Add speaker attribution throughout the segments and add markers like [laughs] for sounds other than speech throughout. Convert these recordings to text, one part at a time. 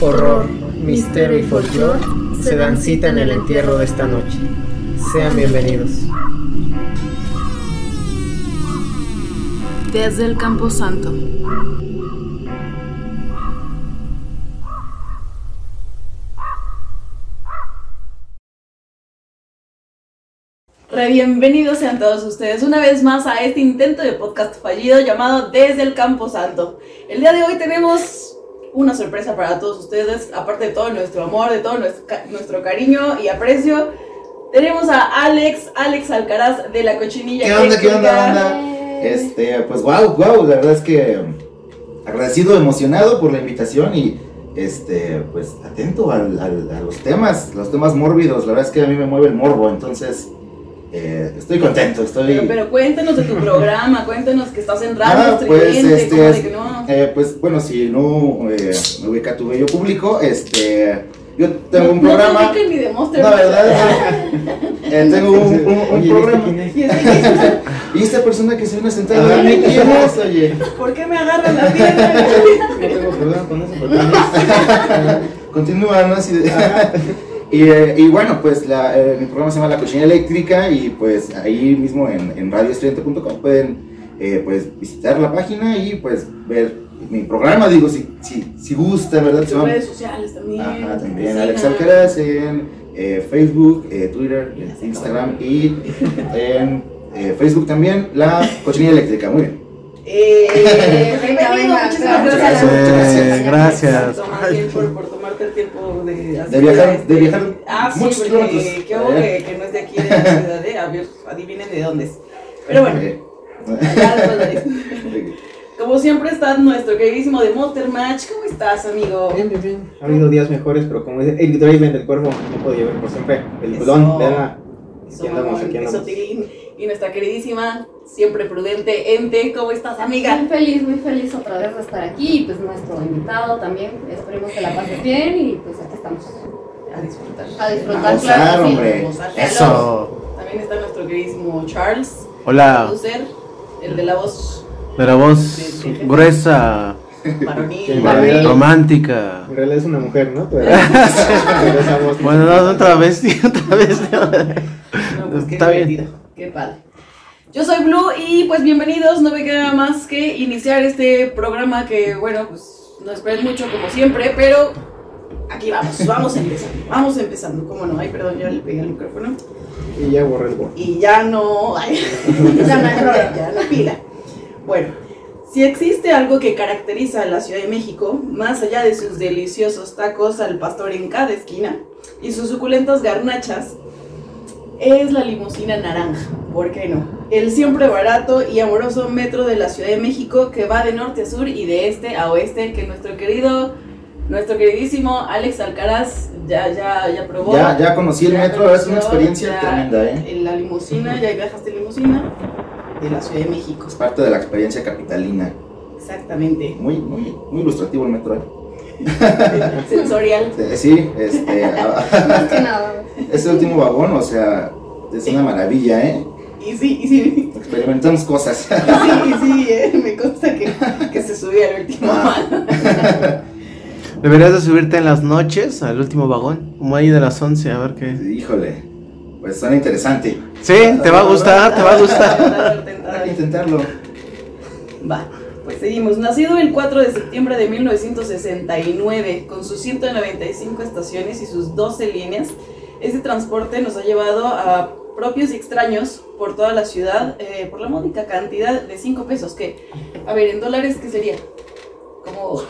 Speaker 1: horror, misterio y folclore se dan cita en el entierro de esta noche. Sean bienvenidos.
Speaker 2: Desde el Campo Santo. Re bienvenidos sean todos ustedes una vez más a este intento de podcast fallido llamado Desde el Campo Santo. El día de hoy tenemos una sorpresa para todos ustedes, aparte de todo nuestro amor, de todo nuestro, ca- nuestro cariño y aprecio. Tenemos a Alex, Alex Alcaraz de la Cochinilla.
Speaker 3: ¿Qué onda, qué onda, banda? Este, pues wow, wow, la verdad es que um, agradecido, emocionado por la invitación y este, pues atento al- al- a los temas, los temas mórbidos, la verdad es que a mí me mueve el morbo, entonces eh, estoy contento, estoy...
Speaker 2: Pero, pero cuéntanos de tu [laughs] programa, cuéntanos que estás en radio,
Speaker 3: Ah, pues, este,
Speaker 2: ¿cómo de
Speaker 3: es-
Speaker 2: que no?
Speaker 3: eh, pues bueno, si no eh, me ubica tu bello público, este, yo tengo un
Speaker 2: No-
Speaker 3: programa...
Speaker 2: No te ni de Monster.
Speaker 3: La verdad, [laughs] eh, tengo un, un- un
Speaker 1: Oye, ¿viste
Speaker 3: programa.
Speaker 1: quién es?
Speaker 2: Y [laughs]
Speaker 3: Y esta persona que se viene sentada,
Speaker 1: Ah,
Speaker 3: dime
Speaker 1: ¿quién
Speaker 3: quién es, oye.
Speaker 2: ¿Por qué me agarran la pierna?
Speaker 1: No tengo problema con eso,
Speaker 3: Continúa, ¿no? Así de- y, eh, y bueno, pues la, eh, mi programa se llama La Cocina Eléctrica y pues ahí mismo en, en radioestudiante.com pueden eh, pues visitar la página y pues ver mi programa, digo, si, si, si gusta, ¿verdad? Llama-
Speaker 2: redes sociales también.
Speaker 3: Ajá, también. Alex Alcaraz en eh, Facebook, eh, Twitter, Instagram y en eh, Facebook también La Cochinilla Eléctrica, muy bien.
Speaker 2: Eh, [laughs]
Speaker 4: Venga, venga,
Speaker 2: muchísimas
Speaker 4: gracias.
Speaker 2: gracias.
Speaker 3: Muchas gracias.
Speaker 5: Gracias.
Speaker 2: El tiempo de
Speaker 3: De viajar- de viajar
Speaker 2: Ah, sí,
Speaker 3: muchos
Speaker 2: porque
Speaker 3: kilómetros.
Speaker 2: qué hubo que, que no es de aquí de la [laughs] ciudad, ¿eh? A ver, adivinen de dónde es. Pero bueno,
Speaker 3: Eh, [laughs]
Speaker 2: de. Como siempre está nuestro queridísimo de Monster Match. ¿Cómo estás, amigo?
Speaker 1: Bien, bien, bien. Ha habido días mejores, pero como dice el Draven del cuervo, no puedo llevar por siempre. El culón, veanla. Aquí andamos, aquí andamos.
Speaker 2: Y nuestra queridísima, siempre prudente, Ente. ¿Cómo estás, amiga?
Speaker 4: Muy feliz, muy feliz otra vez de estar aquí y pues nuestro invitado también. Esperemos que la pase bien y pues aquí estamos
Speaker 2: A disfrutar.
Speaker 4: a disfrutar.
Speaker 3: A gozar,
Speaker 4: claro sí.
Speaker 3: hombre.
Speaker 2: Gozar.
Speaker 5: Eso.
Speaker 2: También está nuestro queridísimo Charles,
Speaker 5: Hola.
Speaker 2: producer, el de la voz
Speaker 5: De la voz gruesa,
Speaker 2: varonil.
Speaker 5: Romántica.
Speaker 1: En realidad es una mujer, ¿no? Pero, [laughs]
Speaker 5: Bueno, no, otra vez, otra vez.
Speaker 2: No, pues, qué
Speaker 5: Está bien.
Speaker 2: divertido, Qué padre. Yo soy Blue y pues bienvenidos. No me queda más que iniciar este programa que, bueno, pues no esperen mucho como siempre, pero aquí vamos, vamos empezando. Vamos empezando. ¿Cómo no? Ay, perdón, ya le pegué al micrófono.
Speaker 1: Y ya borré el.
Speaker 2: Y ya no. ay, [laughs] ya no ya no pila. Bueno, si existe algo que caracteriza a la Ciudad de México, más allá de sus deliciosos tacos al pastor en cada esquina y sus suculentas garnachas, es la limusina naranja. ¿Por qué no? El siempre barato y amoroso metro de la Ciudad de México que va de norte a sur y de este a oeste, que nuestro querido, nuestro queridísimo Alex Alcaraz ya, ya, ya probó.
Speaker 3: Ya, ya conocí el
Speaker 2: Ya
Speaker 3: metro, verdad es una
Speaker 2: conoció,
Speaker 3: experiencia
Speaker 2: ya
Speaker 3: tremenda, ¿eh?
Speaker 2: En la limusina, ya viajaste en limusina de la Ciudad de México.
Speaker 3: Es parte de la experiencia capitalina.
Speaker 2: Exactamente.
Speaker 3: Muy, muy, muy ilustrativo el metro, ¿eh? [laughs]
Speaker 2: Sensorial.
Speaker 3: Sí, este, [laughs]
Speaker 4: Más que nada. [laughs]
Speaker 3: ese último vagón, o sea, es una maravilla, ¿eh?
Speaker 2: Y sí, y sí.
Speaker 3: Experimentamos cosas.
Speaker 2: Sí, sí, eh, me consta que, que se subía al último
Speaker 3: Ah.
Speaker 2: mano.
Speaker 5: Deberías de subirte en las noches al último vagón, como ahí de las 11, a ver qué.
Speaker 3: Híjole, pues suena interesante.
Speaker 5: Sí, te va a gustar, te va a gustar.
Speaker 3: Hay que intentarlo.
Speaker 2: Va, seguimos. Nacido el 4 de septiembre de 1969, con sus 195 estaciones y sus 12 líneas, este transporte nos ha llevado a propios y extraños por toda la ciudad eh, por la módica cantidad de 5 pesos, que, a ver, en dólares, ¿qué sería? Como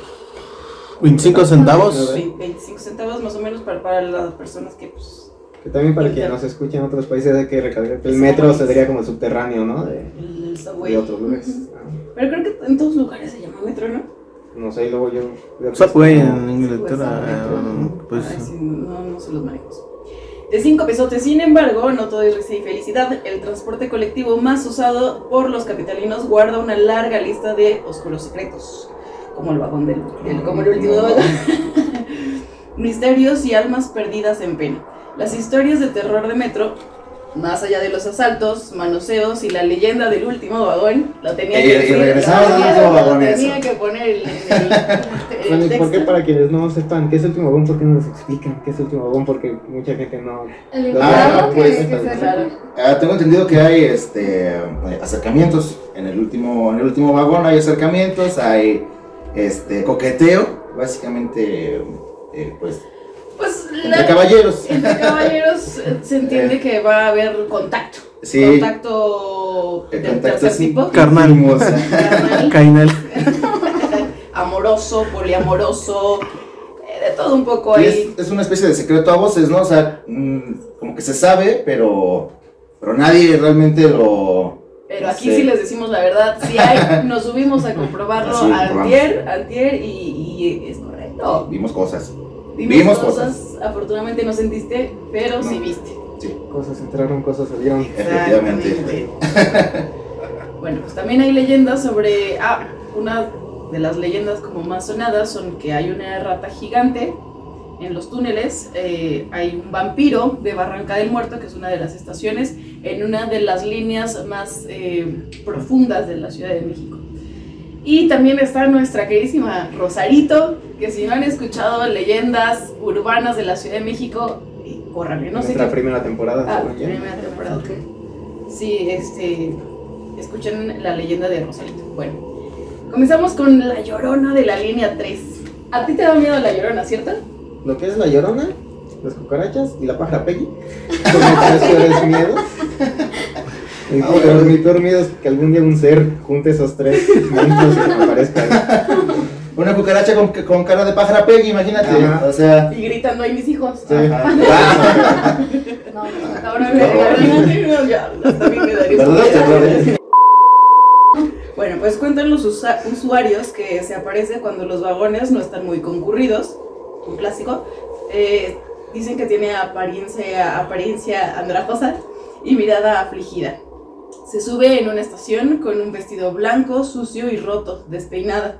Speaker 5: 25 centavos.
Speaker 2: ve- 25 centavos más o menos para, para las personas que, pues,
Speaker 1: Que también para quien nos escucha en otros países hay que recalcar que el metro sería como el subterráneo, ¿no? De,
Speaker 2: el, subway.
Speaker 1: de otros lugares.
Speaker 2: Pero creo que en todos lugares se llama metro, ¿no?
Speaker 1: No sé, y luego yo. yo
Speaker 5: Subway
Speaker 1: no,
Speaker 5: en Inglaterra, pues.
Speaker 2: Ay, sí, no, no se los manejos. De 5 pesotes, sin embargo, no todo es risa y felicidad. El transporte colectivo más usado por los capitalinos guarda una larga lista de oscuros secretos, como el vagón del, del- como el último vagón. [laughs] Misterios y almas perdidas en pena. Las historias de terror de Metro Más allá de los asaltos, manoseos y la leyenda del último vagón, lo tenía
Speaker 3: Y-
Speaker 2: que
Speaker 3: y
Speaker 2: decir,
Speaker 3: regresamos al último
Speaker 2: lo
Speaker 3: vagón,
Speaker 2: tenía que poner el, [laughs]
Speaker 1: ¿y por qué para quienes no sepan qué es el último vagón? ¿Por qué no nos explican qué es el último vagón? Porque mucha gente no...
Speaker 4: El
Speaker 3: Ah,
Speaker 1: pues.
Speaker 3: Ah, tengo entendido que hay este acercamientos en el último en el último vagón hay acercamientos hay este coqueteo básicamente eh, pues
Speaker 2: Pues
Speaker 3: entre caballeros
Speaker 2: entre [laughs] caballeros eh, se entiende que va a haber contacto.
Speaker 3: Sí.
Speaker 2: Contacto
Speaker 3: El
Speaker 2: del
Speaker 3: contacto
Speaker 2: tercer
Speaker 3: sí.
Speaker 2: tipo.
Speaker 5: Carnal.
Speaker 2: carnal, [laughs]
Speaker 5: Cainal. [laughs]
Speaker 2: amoroso, poliamoroso, eh, de todo un poco ahí.
Speaker 3: es, es una especie de secreto a voces no o sea mm, como que se sabe pero pero nadie realmente lo
Speaker 2: Pero aquí
Speaker 3: Sí.
Speaker 2: sí les decimos la verdad, sí hay, nos subimos a comprobarlo antier, antier y, y es correcto.
Speaker 3: vimos cosas
Speaker 2: Vimos,
Speaker 3: Vimos
Speaker 2: cosas, afortunadamente no sentiste, pero sí viste.
Speaker 3: sí
Speaker 1: Cosas entraron, cosas salieron.
Speaker 3: Efectivamente.
Speaker 2: Bueno, pues también hay leyendas sobre, ah, una de las leyendas como más sonadas son que hay una rata gigante en los túneles, eh, hay un vampiro de Barranca del Muerto, que es una de las estaciones, en una de las líneas más eh, profundas de la Ciudad de México. Y también está nuestra queridísima Rosarito, que si no han escuchado leyendas urbanas de la Ciudad de México, córranle, no sé qué
Speaker 1: primera temporada.
Speaker 2: Ah, primera temporada. Sí, este. Escuchen la leyenda de Rosarito. Bueno, comenzamos con la llorona de la línea 3. A ti te da miedo la llorona, ¿cierto?
Speaker 1: Lo que es la llorona, las cucarachas y la pájara Peggy. Son mis tres miedos. Mi,
Speaker 3: Ah, bueno.
Speaker 1: mi peor miedo es que algún día un ser junte esos tres monstruos y me aparezca ahí.
Speaker 3: una cucaracha con, con cara de pájara Peggy imagínate
Speaker 1: Ajá.
Speaker 3: o sea
Speaker 2: Y gritando ahí mis hijos.
Speaker 1: Sí.
Speaker 3: ajá. Ah,
Speaker 4: No, no,
Speaker 2: Ahora me ahora ya, hasta mí me daría. Bueno, pues cuentan los usa- usuarios que se aparece cuando los vagones no están muy concurridos, un clásico. Eh, dicen que tiene apariencia, apariencia andrajosa y mirada afligida. Se sube en una estación con un vestido blanco, sucio y roto, despeinada.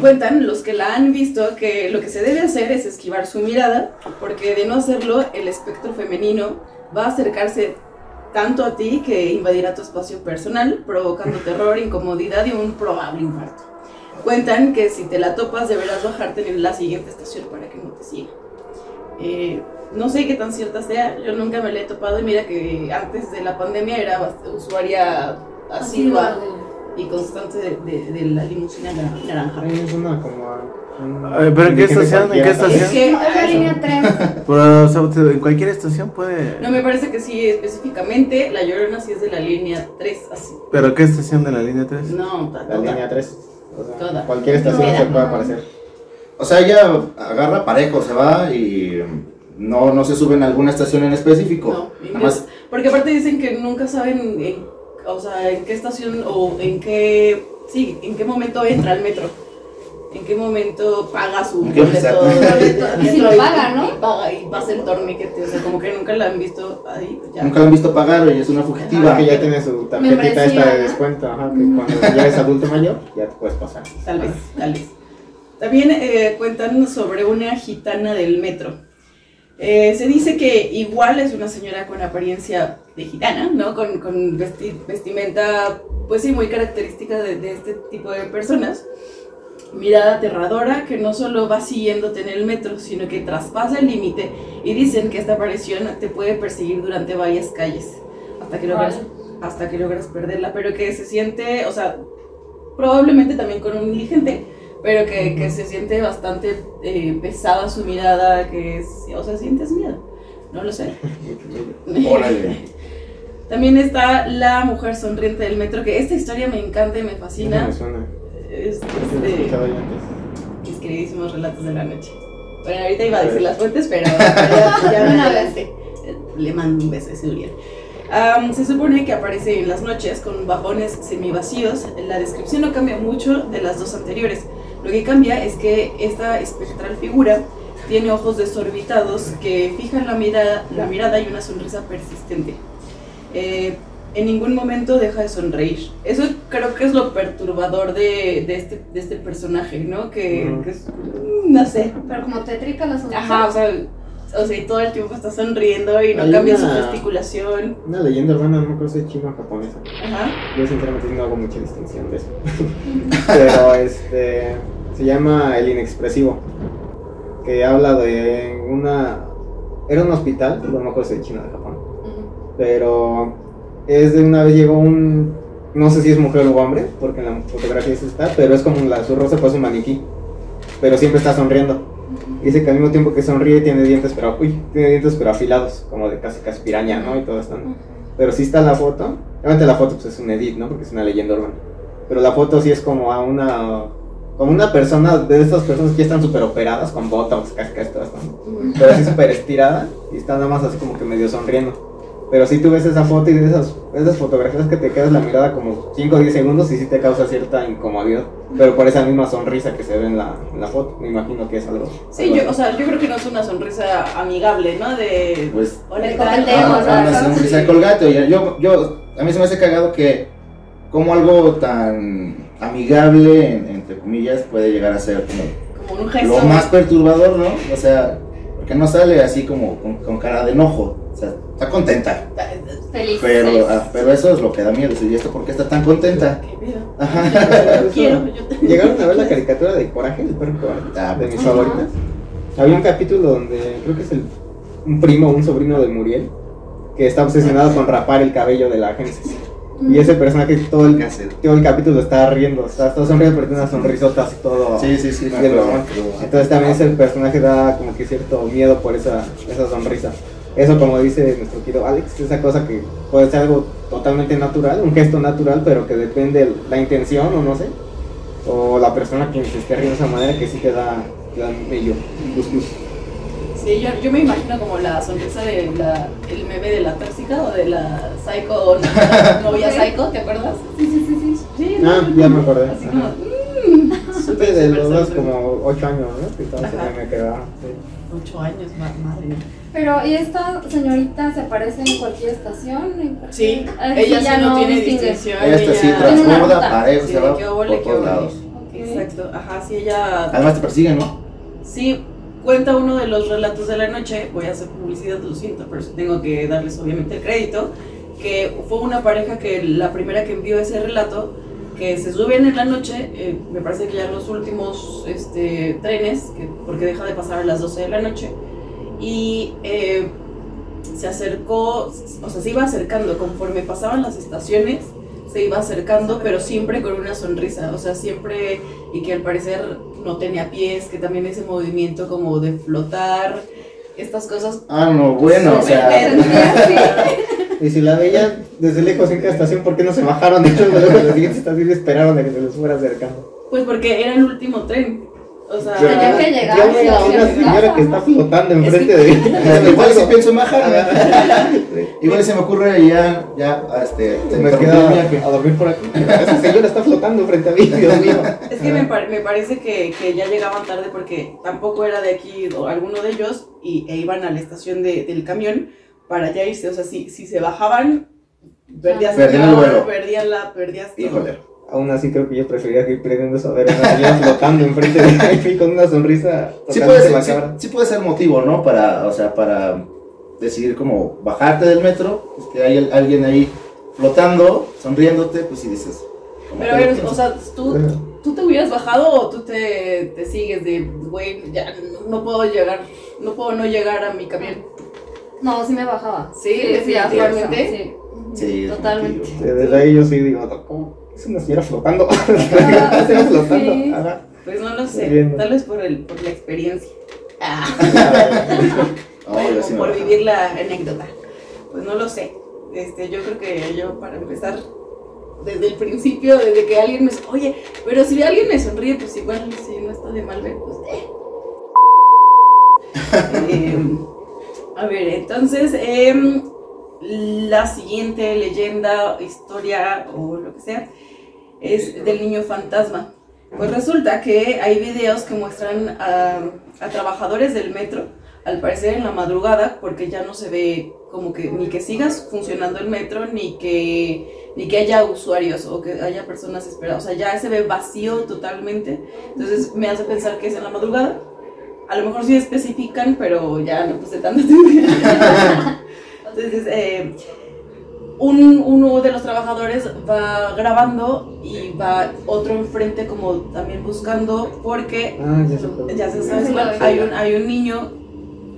Speaker 2: Cuentan los que la han visto que lo que se debe hacer es esquivar su mirada, porque de no hacerlo, el espectro femenino va a acercarse tanto a ti que invadirá tu espacio personal, provocando [laughs] terror, incomodidad y un probable infarto. Cuentan que si te la topas deberás bajarte en la siguiente estación para que no te siga. Eh, no sé qué tan cierta sea, yo nunca me la he topado y mira que antes de la pandemia era usuaria asidua y constante de, de- de la limusina nar- naranja.
Speaker 1: Es una como.
Speaker 5: ¿pero en qué estación? ¿En qué estación?
Speaker 2: Es que-
Speaker 4: No, es la línea 3. [laughs]
Speaker 5: Pero, o sea, en cualquier estación puede.
Speaker 2: No, me parece que sí, específicamente la Llorona sí es de la línea 3, así.
Speaker 5: ¿Pero qué estación de la línea 3?
Speaker 2: No, ta-
Speaker 1: La
Speaker 2: toda.
Speaker 1: línea 3. O sea,
Speaker 2: Toda.
Speaker 1: cualquier estación
Speaker 2: Toda.
Speaker 1: se puede aparecer.
Speaker 3: O sea, ella agarra parejo, se va y no, no se sube en alguna estación en específico.
Speaker 2: No,
Speaker 3: Nada más,
Speaker 2: Porque aparte dicen que nunca saben en, o sea, en qué estación o en qué, sí, en qué momento entra al metro. En qué momento paga su
Speaker 3: ¿En qué
Speaker 2: boleto.
Speaker 4: Y si lo paga, ¿no?
Speaker 2: Y paga y pasa el torniquete. O sea, como que nunca la han visto ahí. pues ya.
Speaker 3: nunca la han visto pagar y es una fugitiva.
Speaker 1: que ya tiene su tarjetita esta de descuento. Ajá, que cuando ya eres adulto mayor, ya te puedes pasar.
Speaker 2: Tal vez, tal vez. También eh, cuentan sobre una gitana del metro. Eh, se dice que igual es una señora con apariencia de gitana, ¿no? Con, con vesti- vestimenta, pues sí, muy característica de, de este tipo de personas. Mirada aterradora que no solo va siguiéndote en el metro, sino que traspasa el límite y dicen que esta aparición te puede perseguir durante varias calles hasta que logras, hasta que logras perderla, pero que se siente, o sea, probablemente también con un indigente, pero que, que se siente bastante eh, pesada su mirada, que es, o sea, sientes miedo, no lo sé. [laughs] También está la mujer sonriente del metro, que esta historia me encanta y me fascina.
Speaker 1: me suena.
Speaker 2: Es,
Speaker 1: Sí, lo he
Speaker 2: de
Speaker 1: escuchado yo antes.
Speaker 2: mis queridísimos relatos de la noche. Bueno, ahorita iba a decir las fuentes, pero ya, ya [laughs] me adelanté. Le mando un beso a ese Uriel. Am, se supone que aparece en las noches con vagones semivacíos. La descripción no cambia mucho de las dos anteriores. Lo que cambia es que esta espectral figura tiene ojos desorbitados que fijan la mirada, la mirada y una sonrisa persistente. Eh, en ningún momento deja de sonreír. Eso creo que es lo perturbador de, de este, de este personaje, ¿no? Que, que es, mm, no sé,
Speaker 4: Pero como tétrica la sonrisa.
Speaker 2: Ajá, o sea, O sea, y todo el tiempo está sonriendo y no
Speaker 6: Hay
Speaker 2: cambia su gesticulación.
Speaker 6: Una leyenda urbana, no me acuerdo si es china o japonesa.
Speaker 2: Ajá.
Speaker 6: Yo sinceramente no hago mucha distinción de eso. [laughs] Pero este se llama El Inexpresivo. Que habla de una. Era un hospital, no me acuerdo si es de China o de Japón. Pero es de una vez llegó un. No sé si es mujer o hombre, porque en la fotografía sí está, pero es como la, su rostro pues un maniquí. Pero siempre está sonriendo. Dice que al mismo tiempo que sonríe tiene dientes, pero uy, tiene dientes pero afilados, como de casi casi piraña, ¿no? Y todo esto. ¿no? Pero sí está la foto. Obviamente la foto pues es un edit, ¿no? Porque es una leyenda urbana. Pero la foto sí es como a una como una persona de esas personas que ya están súper operadas con botox, casi casi todo esto, ¿no? Pero así súper estirada y está nada más así como que medio sonriendo. Pero si tú ves esa foto y de esas, esas fotografías que te quedas la mirada como 5 o 10 segundos y sí te causa cierta incomodidad. Pero por esa misma sonrisa que se ve en la, en la foto, me imagino que es algo.
Speaker 2: Sí,
Speaker 6: algo
Speaker 2: yo,
Speaker 6: así.
Speaker 2: o sea, yo creo que no es una sonrisa amigable, ¿no? De.
Speaker 3: Pues
Speaker 2: Hola,
Speaker 3: Ah,
Speaker 4: o sea,
Speaker 3: una sonrisa de colgate. oye, Yo, yo, a mí se me hace cagado que como algo tan amigable, en- entre comillas, puede llegar a ser como
Speaker 2: Como un gesto.
Speaker 3: lo más perturbador, ¿no? O sea, porque no sale así como con, con cara de enojo. O sea, está contenta.
Speaker 4: Feliz.
Speaker 3: Pero,
Speaker 4: feliz.
Speaker 3: ah, pero eso es lo que da miedo. ¿Y esto por qué está tan contenta? Ajá.
Speaker 2: Quiero. Yo [laughs]
Speaker 6: ¿Llegaron a ver la caricatura de Coraje, el perro coraje?
Speaker 3: Ah,
Speaker 6: de
Speaker 3: pues,
Speaker 6: mis
Speaker 4: Ajá.
Speaker 6: favoritas. Había un capítulo donde creo que es el, un primo, un sobrino de Muriel, que está obsesionado con rapar el cabello de la agencia. Y ese personaje todo el, todo el capítulo está riendo, está, está sonriendo, pero tiene una sonrisota así todo.
Speaker 3: Sí, sí, sí.
Speaker 6: Entonces también ese personaje da como que cierto miedo por esa, esa sonrisa. Eso como dice nuestro querido Alex, esa cosa que puede ser algo totalmente natural, un gesto natural, pero que depende la intención o no sé. O la persona que se esté riendo de esa manera que sí te da, te da luz.
Speaker 2: Sí, yo, yo me imagino como la sonrisa de la, el meme de la tóxica o de la psycho o [laughs] novia, psycho, ¿te acuerdas?
Speaker 4: Sí, sí, sí, sí.
Speaker 2: Sí,
Speaker 6: Ah,
Speaker 2: ¿no?
Speaker 6: ya me acordé.
Speaker 2: Así como, mmm,
Speaker 6: Supe de los dos como 8 años, ¿no? Que estaba meme que daba, sí.
Speaker 2: Ocho años, ma- madre mía.
Speaker 4: Pero, ¿y esta señorita se aparece en cualquier estación? ¿En cualquier-
Speaker 2: Sí,
Speaker 4: Ah,
Speaker 2: ella sí
Speaker 4: ya
Speaker 2: no, tiene
Speaker 4: distingue.
Speaker 2: distinción.
Speaker 3: Sí
Speaker 2: ella-
Speaker 4: Tiene una
Speaker 3: transborda, parejo,
Speaker 2: Sí,
Speaker 3: se va
Speaker 2: qué
Speaker 3: por todos
Speaker 2: ole.
Speaker 3: lados.
Speaker 4: Ok.
Speaker 2: Exacto, ajá, sí, ella
Speaker 3: Además te persiguen, ¿no?
Speaker 2: Sí, cuenta uno de los relatos de la noche, voy a hacer publicidad, lo siento, pero sí tengo que darles obviamente el crédito, que fue una pareja que la primera que envió ese relato, que se suben en la noche, eh, me parece que ya los últimos este, trenes, que, porque deja de pasar a las 12 de la noche, y eh, se acercó, o sea, se iba acercando conforme pasaban las estaciones, se iba acercando, pero siempre con una sonrisa, o sea, siempre, y que al parecer no tenía pies, que también ese movimiento como de flotar, estas cosas.
Speaker 3: Ah, no, bueno, o sea. [laughs]
Speaker 6: Y si la veían desde lejos en cada estación, ¿por qué no se bajaron de hecho de la siguiente estación esperaron a que se les fuera acercando?
Speaker 2: Pues porque era el último tren, o sea,
Speaker 4: Tenía que llegar,
Speaker 6: Yo veo a una señora que está flotando enfrente
Speaker 2: que-
Speaker 6: de [laughs]
Speaker 3: Este, Igual si pienso.
Speaker 6: Sí. [laughs]
Speaker 3: Igual se me ocurre y ya, ya, este,
Speaker 6: Se me queda a dormir por aquí. [laughs] Esa señora está flotando frente a mí, Dios mío.
Speaker 2: Es que me, par- me parece que, que ya llegaban tarde porque tampoco era de aquí o alguno de ellos y, e iban a la estación de- del camión para ya irse. O sea, si, si se bajaban, perdías
Speaker 3: Perdían el vuelo.
Speaker 2: perdían la, perdías todo.
Speaker 3: Híjole.
Speaker 6: Aún así creo que yo preferiría ir perdiendo eso a ver a una señora flotando enfrente de [laughs] mí con una sonrisa
Speaker 3: Sí puede, ser, sí,
Speaker 6: macabra.
Speaker 3: sí puede ser motivo, ¿no? Para, o sea, para decidir como bajarte del metro, pues que hay alguien ahí flotando, sonriéndote, pues sí dices.
Speaker 2: Pero a
Speaker 3: que
Speaker 2: ver, o sea, ¿tú, ¿tú te hubieras bajado o tú te, te sigues de, güey, ya no, puedo llegar, no puedo no llegar a mi camión?
Speaker 4: No, sí me bajaba.
Speaker 2: Sí, definitivamente.
Speaker 4: actualmente,
Speaker 3: Sí,
Speaker 4: Sí, totalmente.
Speaker 6: Sí, Desde ahí yo sí digo, ¿cómo? Es una señora flotando. [laughs]
Speaker 4: Ah,
Speaker 6: una señora flotando.
Speaker 4: sí.
Speaker 6: Ajá.
Speaker 2: Pues no lo sé, tal vez por, el, por la experiencia. Ah. [laughs]
Speaker 3: Sí me
Speaker 2: por vivir la anécdota. Pues no lo sé. Este, yo creo que yo para empezar desde el principio, desde que alguien me oye, pero si alguien me sonríe, pues igual si no está de mal ver, pues eh. [laughs] Em, a ver, entonces em, la siguiente leyenda, historia o lo que sea es del niño fantasma. Pues resulta que hay videos que muestran a, a trabajadores del metro, al parecer en la madrugada, porque ya no se ve como que ni que sigas funcionando el metro, ni que, ni que haya usuarios o que haya personas esperadas. O sea, ya se ve vacío totalmente. Entonces me hace pensar que es en la madrugada. a lo mejor sí especifican, pero ya no puse tanta atención. [laughs] Entonces, eh, un, uno de los trabajadores va grabando y va otro enfrente como también buscando porque
Speaker 6: Ah, ya
Speaker 2: se sabe hay un, hay un niño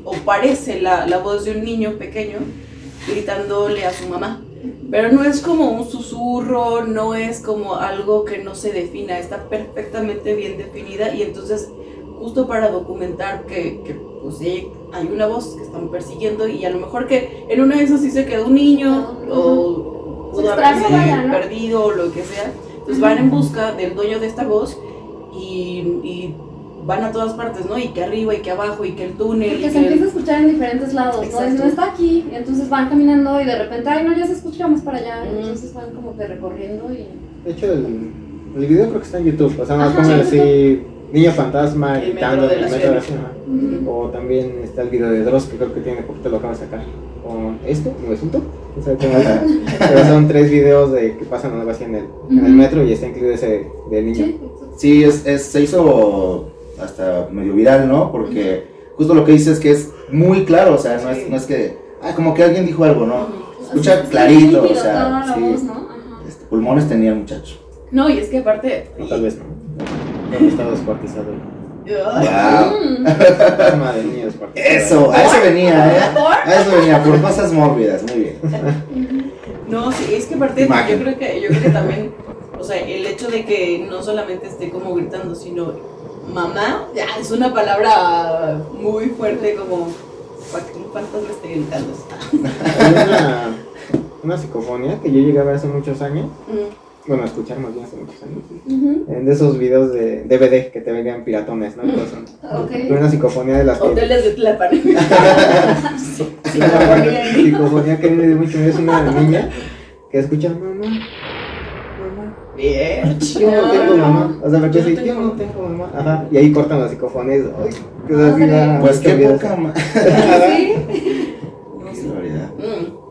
Speaker 2: o parece la, la voz de un niño pequeño gritándole a su mamá. Pero no es como un susurro, no es como algo que no se defina, está perfectamente bien definida y entonces justo para documentar que, que pues sí, hay una voz que están persiguiendo y a lo mejor que en una de esas sí se quedó un niño o pudo haberse
Speaker 4: vaya, ¿no?
Speaker 2: perdido o lo que sea. Entonces van en busca del dueño de esta voz y, y van a todas partes, ¿no? Y que arriba y que abajo y que el túnel.
Speaker 4: Y
Speaker 2: y
Speaker 4: que se
Speaker 2: el-
Speaker 4: empieza a escuchar en diferentes lados, ¿no?
Speaker 2: Exacto.
Speaker 4: Dice, no está aquí, y entonces van caminando y de repente, ay, no, ya se escucha, vamos para allá.
Speaker 2: Ujú.
Speaker 4: Entonces van como que recorriendo y...
Speaker 6: De hecho, el, el video creo que está en YouTube. O sea,
Speaker 4: Ajá,
Speaker 6: nos ponen
Speaker 4: sí,
Speaker 6: así, niño fantasma
Speaker 2: El
Speaker 6: gritando
Speaker 2: metro de
Speaker 6: en el
Speaker 2: la
Speaker 6: metro de la
Speaker 2: ciudad.
Speaker 6: O también está el video de Dross, que creo que tiene poquito lo acaba de sacar. Con esto, no es un top. O sea, como- [laughs] pero son tres videos de que pasan algo así en el, en el metro y está incluido ese del niño.
Speaker 4: Sí,
Speaker 3: Sí, es, es- se hizo hasta medio viral, ¿no? Porque justo lo que dice es que es muy claro, o sea, no, es, no es que, ah, como que alguien dijo algo, ¿no? Escucha clarito, o sea, sí.
Speaker 4: ¿no?
Speaker 3: Este, pulmones tenía el muchacho.
Speaker 2: No, y es que aparte.
Speaker 6: O tal vez no. No estaba descuartizado.
Speaker 3: ¡Wow! [laughs] Eso, a eso venía, ¿eh? A eso venía, por cosas mórbidas, muy bien.
Speaker 2: No, sí, es que aparte
Speaker 3: Imagen.
Speaker 2: yo creo que yo creo que también, o sea, el hecho de que no solamente esté como gritando, sino mamá, ya es una palabra muy fuerte como para que un fantasma esté gritando.
Speaker 6: Hay una, una psicofonía que yo llegué a ver hace muchos años.
Speaker 2: Mm.
Speaker 6: Bueno, escuchar más bien hace muchos años.
Speaker 4: Ujú.
Speaker 6: En de esos videos de DVD que te venían piratones, ¿no? Entonces,
Speaker 4: Ok.
Speaker 6: Fue una psicofonía de las que.
Speaker 2: Hoteles de Tlapan.
Speaker 6: Una [laughs] psicofonía que me dio mucho miedo es una niña que escucha mamá. Mamá.
Speaker 2: Bien.
Speaker 6: Yo no tengo mamá. O sea, porque
Speaker 2: Yo no tengo
Speaker 6: yo no tengo mamá. Ajá. Y ahí cortan las psicofonías. Ay, que
Speaker 3: Pues qué poca [laughs]
Speaker 4: Sí.
Speaker 2: No,
Speaker 3: Qué
Speaker 2: sí.
Speaker 3: barbaridad.
Speaker 2: Mm.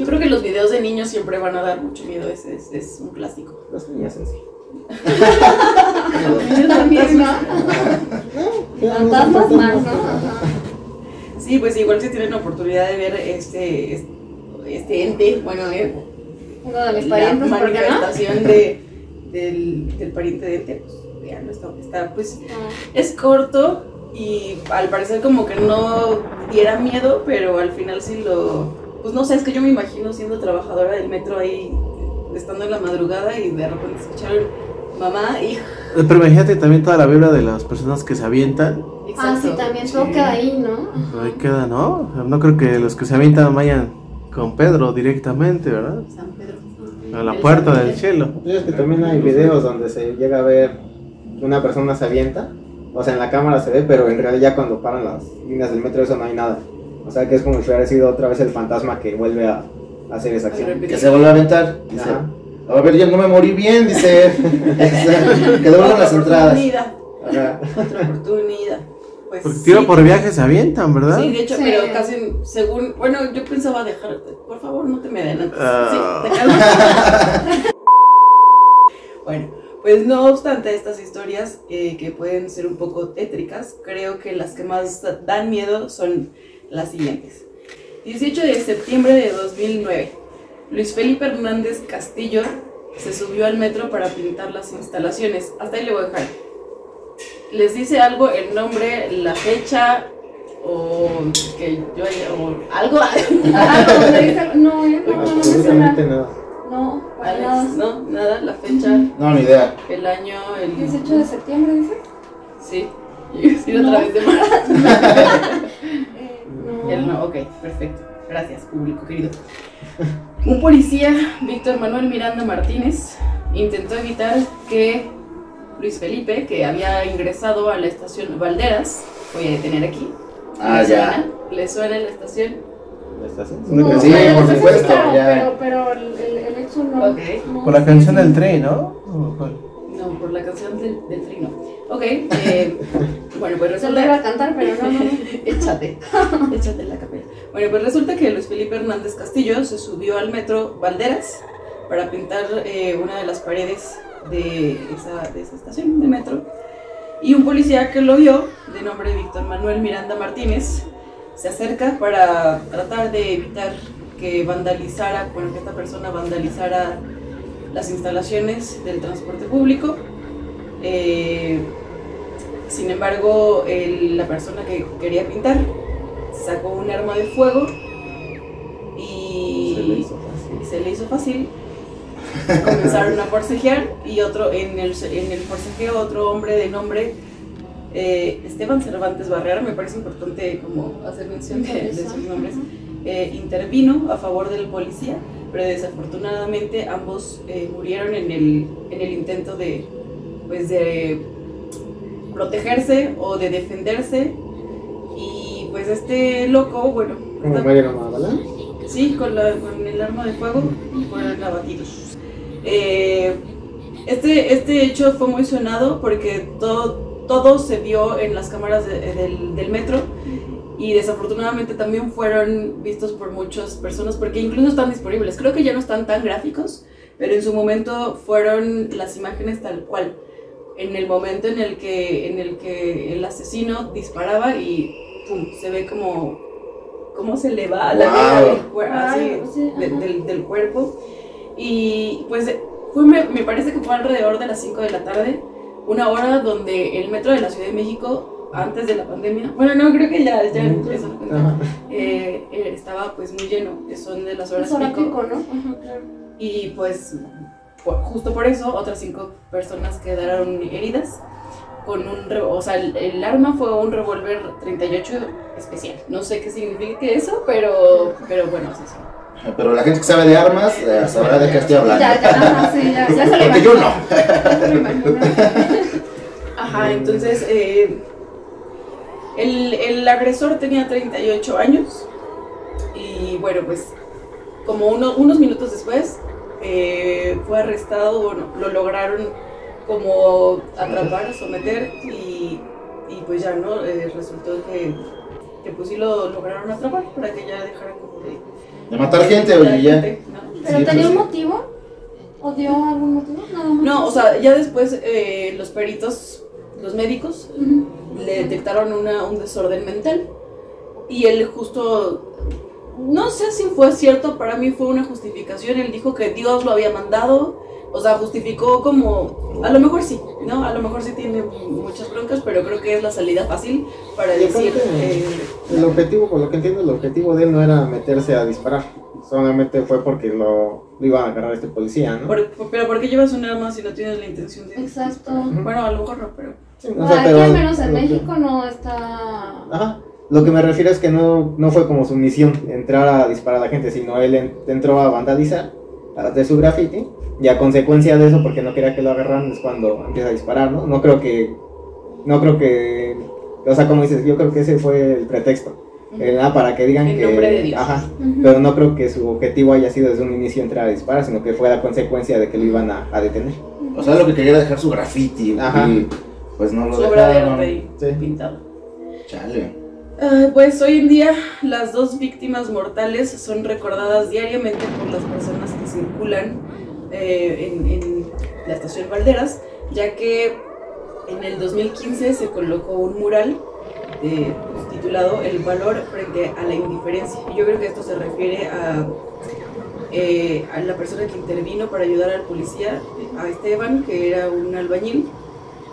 Speaker 2: Yo creo que los videos de niños siempre van a dar mucho miedo, es, es un clásico.
Speaker 6: Las niñas en sí.
Speaker 2: Los niños
Speaker 4: También, ¿no?
Speaker 6: fantasmas.
Speaker 4: Más, ¿no? Ajá.
Speaker 2: Sí, pues igual si tienen la oportunidad de ver este, este, ente, bueno, eh,
Speaker 4: Uno de mis
Speaker 2: la
Speaker 4: parientes, ¿por qué no?
Speaker 2: manifestación de, del, del pariente de ente, pues veanlo, está, está, pues
Speaker 4: Ah.
Speaker 2: es corto y al parecer como que no diera miedo, pero al final sí lo, pues no sé, es que yo me imagino siendo trabajadora del metro ahí, estando en la madrugada y de repente escucharon mamá, hija,
Speaker 5: Pero imagínate también toda la vibra de las personas que se avientan.
Speaker 4: Ah, sí, también todo
Speaker 3: Sí.
Speaker 4: queda ahí, ¿no?
Speaker 5: Ahí queda, ¿no? No creo que los que se avientan vayan con Pedro directamente, ¿verdad?
Speaker 2: San Pedro.
Speaker 5: A la puerta del cielo.
Speaker 6: Pues es que también hay videos donde se llega a ver una persona se avienta, o sea, en la cámara se ve, pero en realidad ya cuando paran las líneas del metro eso no hay nada. O sea, que es como si hubiera sido otra vez el fantasma que vuelve a, a hacer esa acción.
Speaker 3: Que se vuelve a aventar. Dice, a ver, yo no me morí bien, dice. [laughs] que devuelvan las entradas.
Speaker 2: oportunidad,
Speaker 6: Ajá.
Speaker 2: otra oportunidad. Pues
Speaker 5: Porque tiro
Speaker 2: sí.
Speaker 5: por viaje se avientan, ¿verdad?
Speaker 2: Sí, de hecho,
Speaker 4: Sí.
Speaker 2: pero casi según, bueno, yo pensaba dejarte, por favor, no te me adelantes.
Speaker 5: Ah.
Speaker 2: Sí, te calmas. [laughs] bueno, pues no obstante estas historias eh, que pueden ser un poco tétricas, creo que las que más dan miedo son las siguientes. 18 de septiembre de 2009, Luis Felipe Hernández Castillo se subió al metro para pintar las instalaciones. Hasta ahí le voy a dejar. ¿Les dice algo el nombre, la fecha o que yo haya- o algo? [laughs]
Speaker 4: Ah, no, dice- no, eh, no, no.
Speaker 6: Absolutamente nada.
Speaker 4: No, para
Speaker 2: Alex,
Speaker 4: nada.
Speaker 2: ¿no? Nada, la fecha,
Speaker 3: No, ni idea.
Speaker 2: el año, el
Speaker 4: 18 de septiembre, dice.
Speaker 2: Sí. Y decir
Speaker 4: No.
Speaker 2: otra vez de [laughs]
Speaker 4: no.
Speaker 2: El no, ok, perfecto. Gracias, público querido. [laughs] Un policía, Víctor Manuel Miranda Martínez, intentó evitar que Luis Felipe, que había ingresado a la estación Valderas, voy a detener aquí.
Speaker 3: Ah,
Speaker 2: ¿Le
Speaker 3: ya.
Speaker 2: suena? ¿Le suena la estación?
Speaker 6: ¿La estación?
Speaker 4: No,
Speaker 3: Sí, por
Speaker 4: pues
Speaker 3: supuesto.
Speaker 4: Pero, pero el, el, el Exxon no. No,
Speaker 5: Por la canción del tren, ¿no? ¿O cuál?
Speaker 2: No, por la canción del, del trino. Ok, eh, bueno, pues
Speaker 4: lo iba
Speaker 2: resulta...
Speaker 4: a cantar, pero no, no. [laughs]
Speaker 2: échate, [laughs] échate la. Bueno, pues resulta que Luis Felipe Hernández Castillo se subió al metro Valderas para pintar eh, una de las paredes de esa, de esa estación de metro. Y un policía que lo vio, de nombre Víctor Manuel Miranda Martínez, se acerca para tratar de evitar que vandalizara, bueno, que esta persona vandalizara las instalaciones del transporte público. Eh, sin embargo, el- la persona que quería pintar sacó un arma de fuego y
Speaker 6: Se le hizo fácil.
Speaker 2: se le hizo fácil. Comenzaron a forcejear y otro en el, en el forcejeo otro hombre de nombre eh, Esteban Cervantes Barrera, me parece importante como hacer mención de, de sus nombres, eh, intervino a favor del policía, pero desafortunadamente ambos eh, murieron en el, en el intento de, pues de protegerse o de defenderse y pues este loco, bueno,
Speaker 6: ¿Cómo
Speaker 2: esta-
Speaker 6: Mario Mabalán?
Speaker 2: Sí, con, la, con el arma de fuego fueron abatidos. Eh, este, este hecho fue muy sonado porque todo, todo se vio en las cámaras de- del, del metro y desafortunadamente también fueron vistos por muchas personas porque incluso están disponibles. Creo que ya no están tan gráficos, pero en su momento fueron las imágenes tal cual. En el momento en el que, en el, que el asesino disparaba y pum, se ve como cómo se le va la
Speaker 3: Wow.
Speaker 2: vida del, así, de- del, del cuerpo. Y pues fue, me, me parece que fue alrededor de las 5 de la tarde, una hora donde el metro de la Ciudad de México, antes de la pandemia, bueno, no, creo que ya, ya eso lo conté,
Speaker 6: Ajá.
Speaker 2: eh, eh, estaba pues muy lleno, que son de las horas
Speaker 4: Es hora
Speaker 2: pico.
Speaker 4: pico, ¿no? Ajá, claro.
Speaker 2: Y pues por- justo por eso otras cinco personas quedaron heridas con un, o sea, el, el arma fue un revólver 38 especial. No sé qué significa eso, pero, pero bueno, es eso.
Speaker 3: Pero la gente que sabe de armas eh, sabrá de qué estoy hablando.
Speaker 4: Ya, ya, ajá, sí, ya, ya se lo
Speaker 3: Porque yo no.
Speaker 2: Ajá, entonces eh, el, el agresor tenía 38 años y bueno, pues como uno- unos minutos después eh, fue arrestado, bueno, lo lograron como atrapar, someter y, y pues ya, ¿no? Eh, resultó que, que pues sí lo lograron atrapar para que ya dejara como de...
Speaker 3: De matar gente, oye, ya.
Speaker 2: gente, ¿no?
Speaker 4: ¿Pero
Speaker 3: Sí,
Speaker 4: tenía
Speaker 3: pues
Speaker 4: un motivo? ¿O dio algún motivo? Nada más.
Speaker 2: No, o sea, ya después eh, los peritos, los médicos, le detectaron una, un desorden mental y él justo, no sé si fue cierto, para mí fue una justificación, él dijo que Dios lo había mandado, o sea, justificó como, a lo mejor sí, ¿no? A lo mejor sí tiene muchas broncas, pero creo que es la salida fácil para
Speaker 6: Y
Speaker 2: decir...
Speaker 6: aparte,
Speaker 2: eh,
Speaker 6: El objetivo, por lo que entiendo, el objetivo de él no era meterse a disparar. Solamente fue porque lo, lo iba a agarrar este policía, ¿no?
Speaker 2: por- por- pero ¿por qué llevas un arma si no tienes la intención de...
Speaker 4: Exacto.
Speaker 2: Bueno, a lo mejor no, pero...
Speaker 6: Sí, o
Speaker 4: aquí al menos en
Speaker 6: que-
Speaker 4: México no está...
Speaker 6: Ajá. Lo que me refiero es que no, no fue como su misión entrar a disparar a la gente, sino él en- entró a vandalizar, a hacer su graffiti, y a consecuencia de eso, porque no quería que lo agarraran, es cuando empieza a disparar, ¿no? No creo que, no creo que, o sea, como dices, yo creo que ese fue el pretexto, eh, ah, para que digan
Speaker 2: En
Speaker 6: que,
Speaker 2: nombre de Dios.
Speaker 6: ajá, pero no creo que su objetivo haya sido desde un inicio entrar a disparar, sino que fue la consecuencia de que lo iban a, a detener.
Speaker 3: O sea, lo que quería era dejar su graffiti.
Speaker 6: Ajá.
Speaker 3: Y pues no lo
Speaker 2: Su obra de
Speaker 3: dejaron.
Speaker 2: ahí
Speaker 6: Sí.
Speaker 2: pintado.
Speaker 3: Chale.
Speaker 2: Ah, pues hoy en día las dos víctimas mortales son recordadas diariamente por las personas que circulan eh, en, la estación Valderas, ya que en el 2015 se colocó un mural eh, pues, titulado El valor frente a la indiferencia. Y yo creo que esto se refiere a, eh, a la persona que intervino para ayudar al policía, a Esteban, que era un albañil,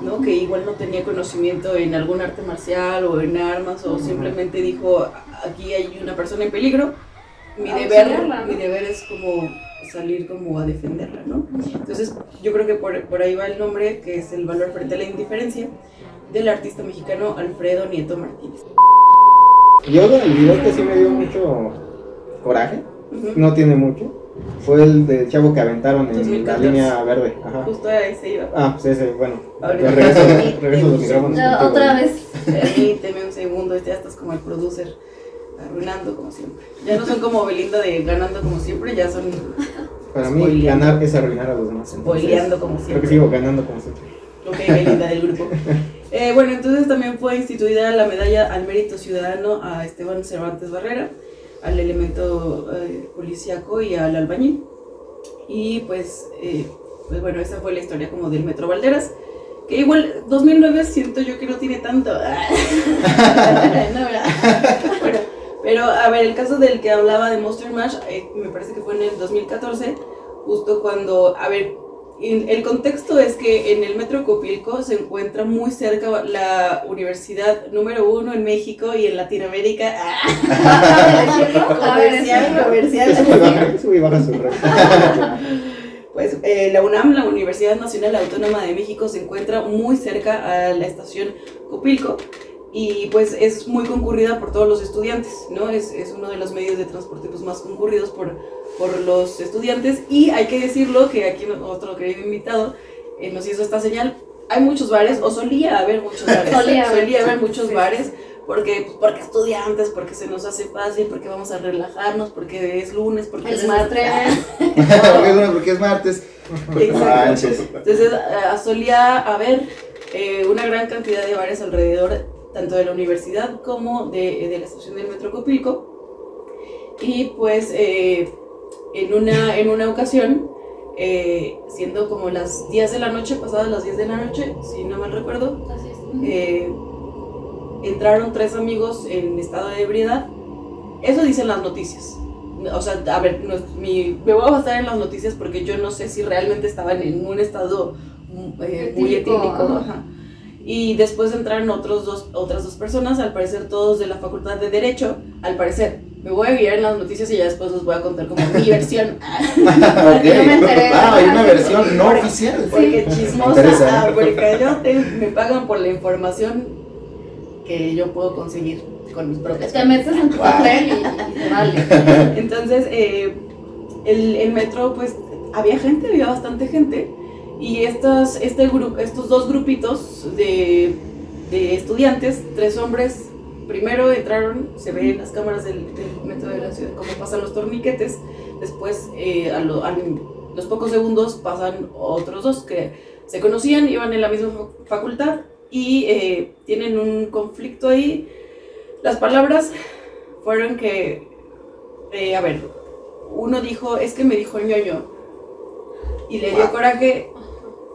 Speaker 2: ¿no? que igual no tenía conocimiento en algún arte marcial o en armas o simplemente dijo aquí hay una persona en peligro mi deber mi deber es como salir como a defenderla no entonces yo creo que por, por ahí va el nombre que es el valor frente a la indiferencia del artista mexicano Alfredo Nieto Martínez.
Speaker 6: Yo el video que sí me dio mucho coraje, no tiene mucho, fue el del chavo que aventaron en
Speaker 2: 2014.
Speaker 6: la línea verde. Ajá.
Speaker 2: justo ahí se iba
Speaker 6: Ah, pues ese, bueno.
Speaker 2: Ahorita.
Speaker 6: Regreso, [laughs] regreso los micrófonos.
Speaker 4: Ya,
Speaker 6: contigo.
Speaker 4: otra vez.
Speaker 2: Permíteme un segundo, ya estás como el producer, arruinando como siempre. Ya no son como Belinda de ganando como siempre, ya son
Speaker 6: Para mí,
Speaker 2: Spoileando.
Speaker 6: ganar es arruinar a los demás.
Speaker 2: spoileando como
Speaker 6: Creo que
Speaker 2: siempre.
Speaker 6: sigo ganando como siempre.
Speaker 2: Ok, Belinda del grupo. Eh, bueno, entonces también fue instituida la medalla al mérito ciudadano a Esteban Cervantes Barrera, al elemento eh, policíaco y al albañil. Y pues, eh, pues bueno, esa fue la historia como del Metro Valderas. Que igual 2009 siento yo que no tiene tanto. [laughs] No, pero a ver, el caso del que hablaba de Monster Mash, eh, me parece que fue en el 2014, justo cuando, a ver, el contexto es que en el metro Copilco se encuentra muy cerca la universidad número uno en México y en Latinoamérica. [laughs] comercial, comercial. [laughs] Pues eh, la UNAM, la Universidad Nacional Autónoma de México, se encuentra muy cerca a la estación Copilco y pues es muy concurrida por todos los estudiantes, ¿no? Es, es uno de los medios de transporte pues, más concurridos por, por los estudiantes y hay que decirlo que aquí otro querido invitado eh, nos hizo esta señal. Hay muchos bares, o solía haber muchos [laughs] bares,
Speaker 4: Solía haber,
Speaker 2: haber muchos
Speaker 4: sí,
Speaker 2: bares, porque, pues, porque estudiantes, porque se nos hace fácil, porque vamos a relajarnos, porque es lunes, porque
Speaker 4: El
Speaker 2: es martes. [laughs]
Speaker 4: desestrés.
Speaker 3: porque, es martes.
Speaker 2: Exacto. Entonces eh, solía haber eh, una gran cantidad de bares alrededor, tanto de la universidad como de, de la estación del Metro Copilco. Y pues eh, en, una, en una ocasión, eh, siendo como las 10 de la noche, pasadas las 10 de la noche, si no mal recuerdo, eh, entraron tres amigos en estado de ebriedad. Eso dicen las noticias. O sea, a ver, no mi, me voy a basar en las noticias porque yo no sé si realmente estaban en un estado eh, muy
Speaker 4: etílico. ajá.
Speaker 2: Y después entraron otros dos, otras dos personas, al parecer todos de la Facultad de Derecho, al parecer. Me voy a guiar en las noticias y ya después les voy a contar como mi versión. [laughs]
Speaker 3: Ok.
Speaker 4: Yo me enteré.
Speaker 3: Ah, hay una versión no oficial.
Speaker 2: Porque chismosa, ah, porque yo [laughs] te- me pagan por la información que yo puedo conseguir con mis propias
Speaker 4: Te metes en tu papel y, y vale. [laughs]
Speaker 2: Entonces, eh, el, el metro, pues, había gente, había bastante gente. Y estas, este grupo, estos dos grupitos de, de estudiantes, tres hombres, primero entraron, se ve en las cámaras del, del metro de la ciudad cómo pasan los torniquetes. Después, eh, a, lo- a los pocos segundos, pasan otros dos que se conocían, iban en la misma fa- facultad y eh, tienen un conflicto ahí. Las palabras fueron que, eh, a ver, uno dijo, es que me dijo ñoño, y le dio coraje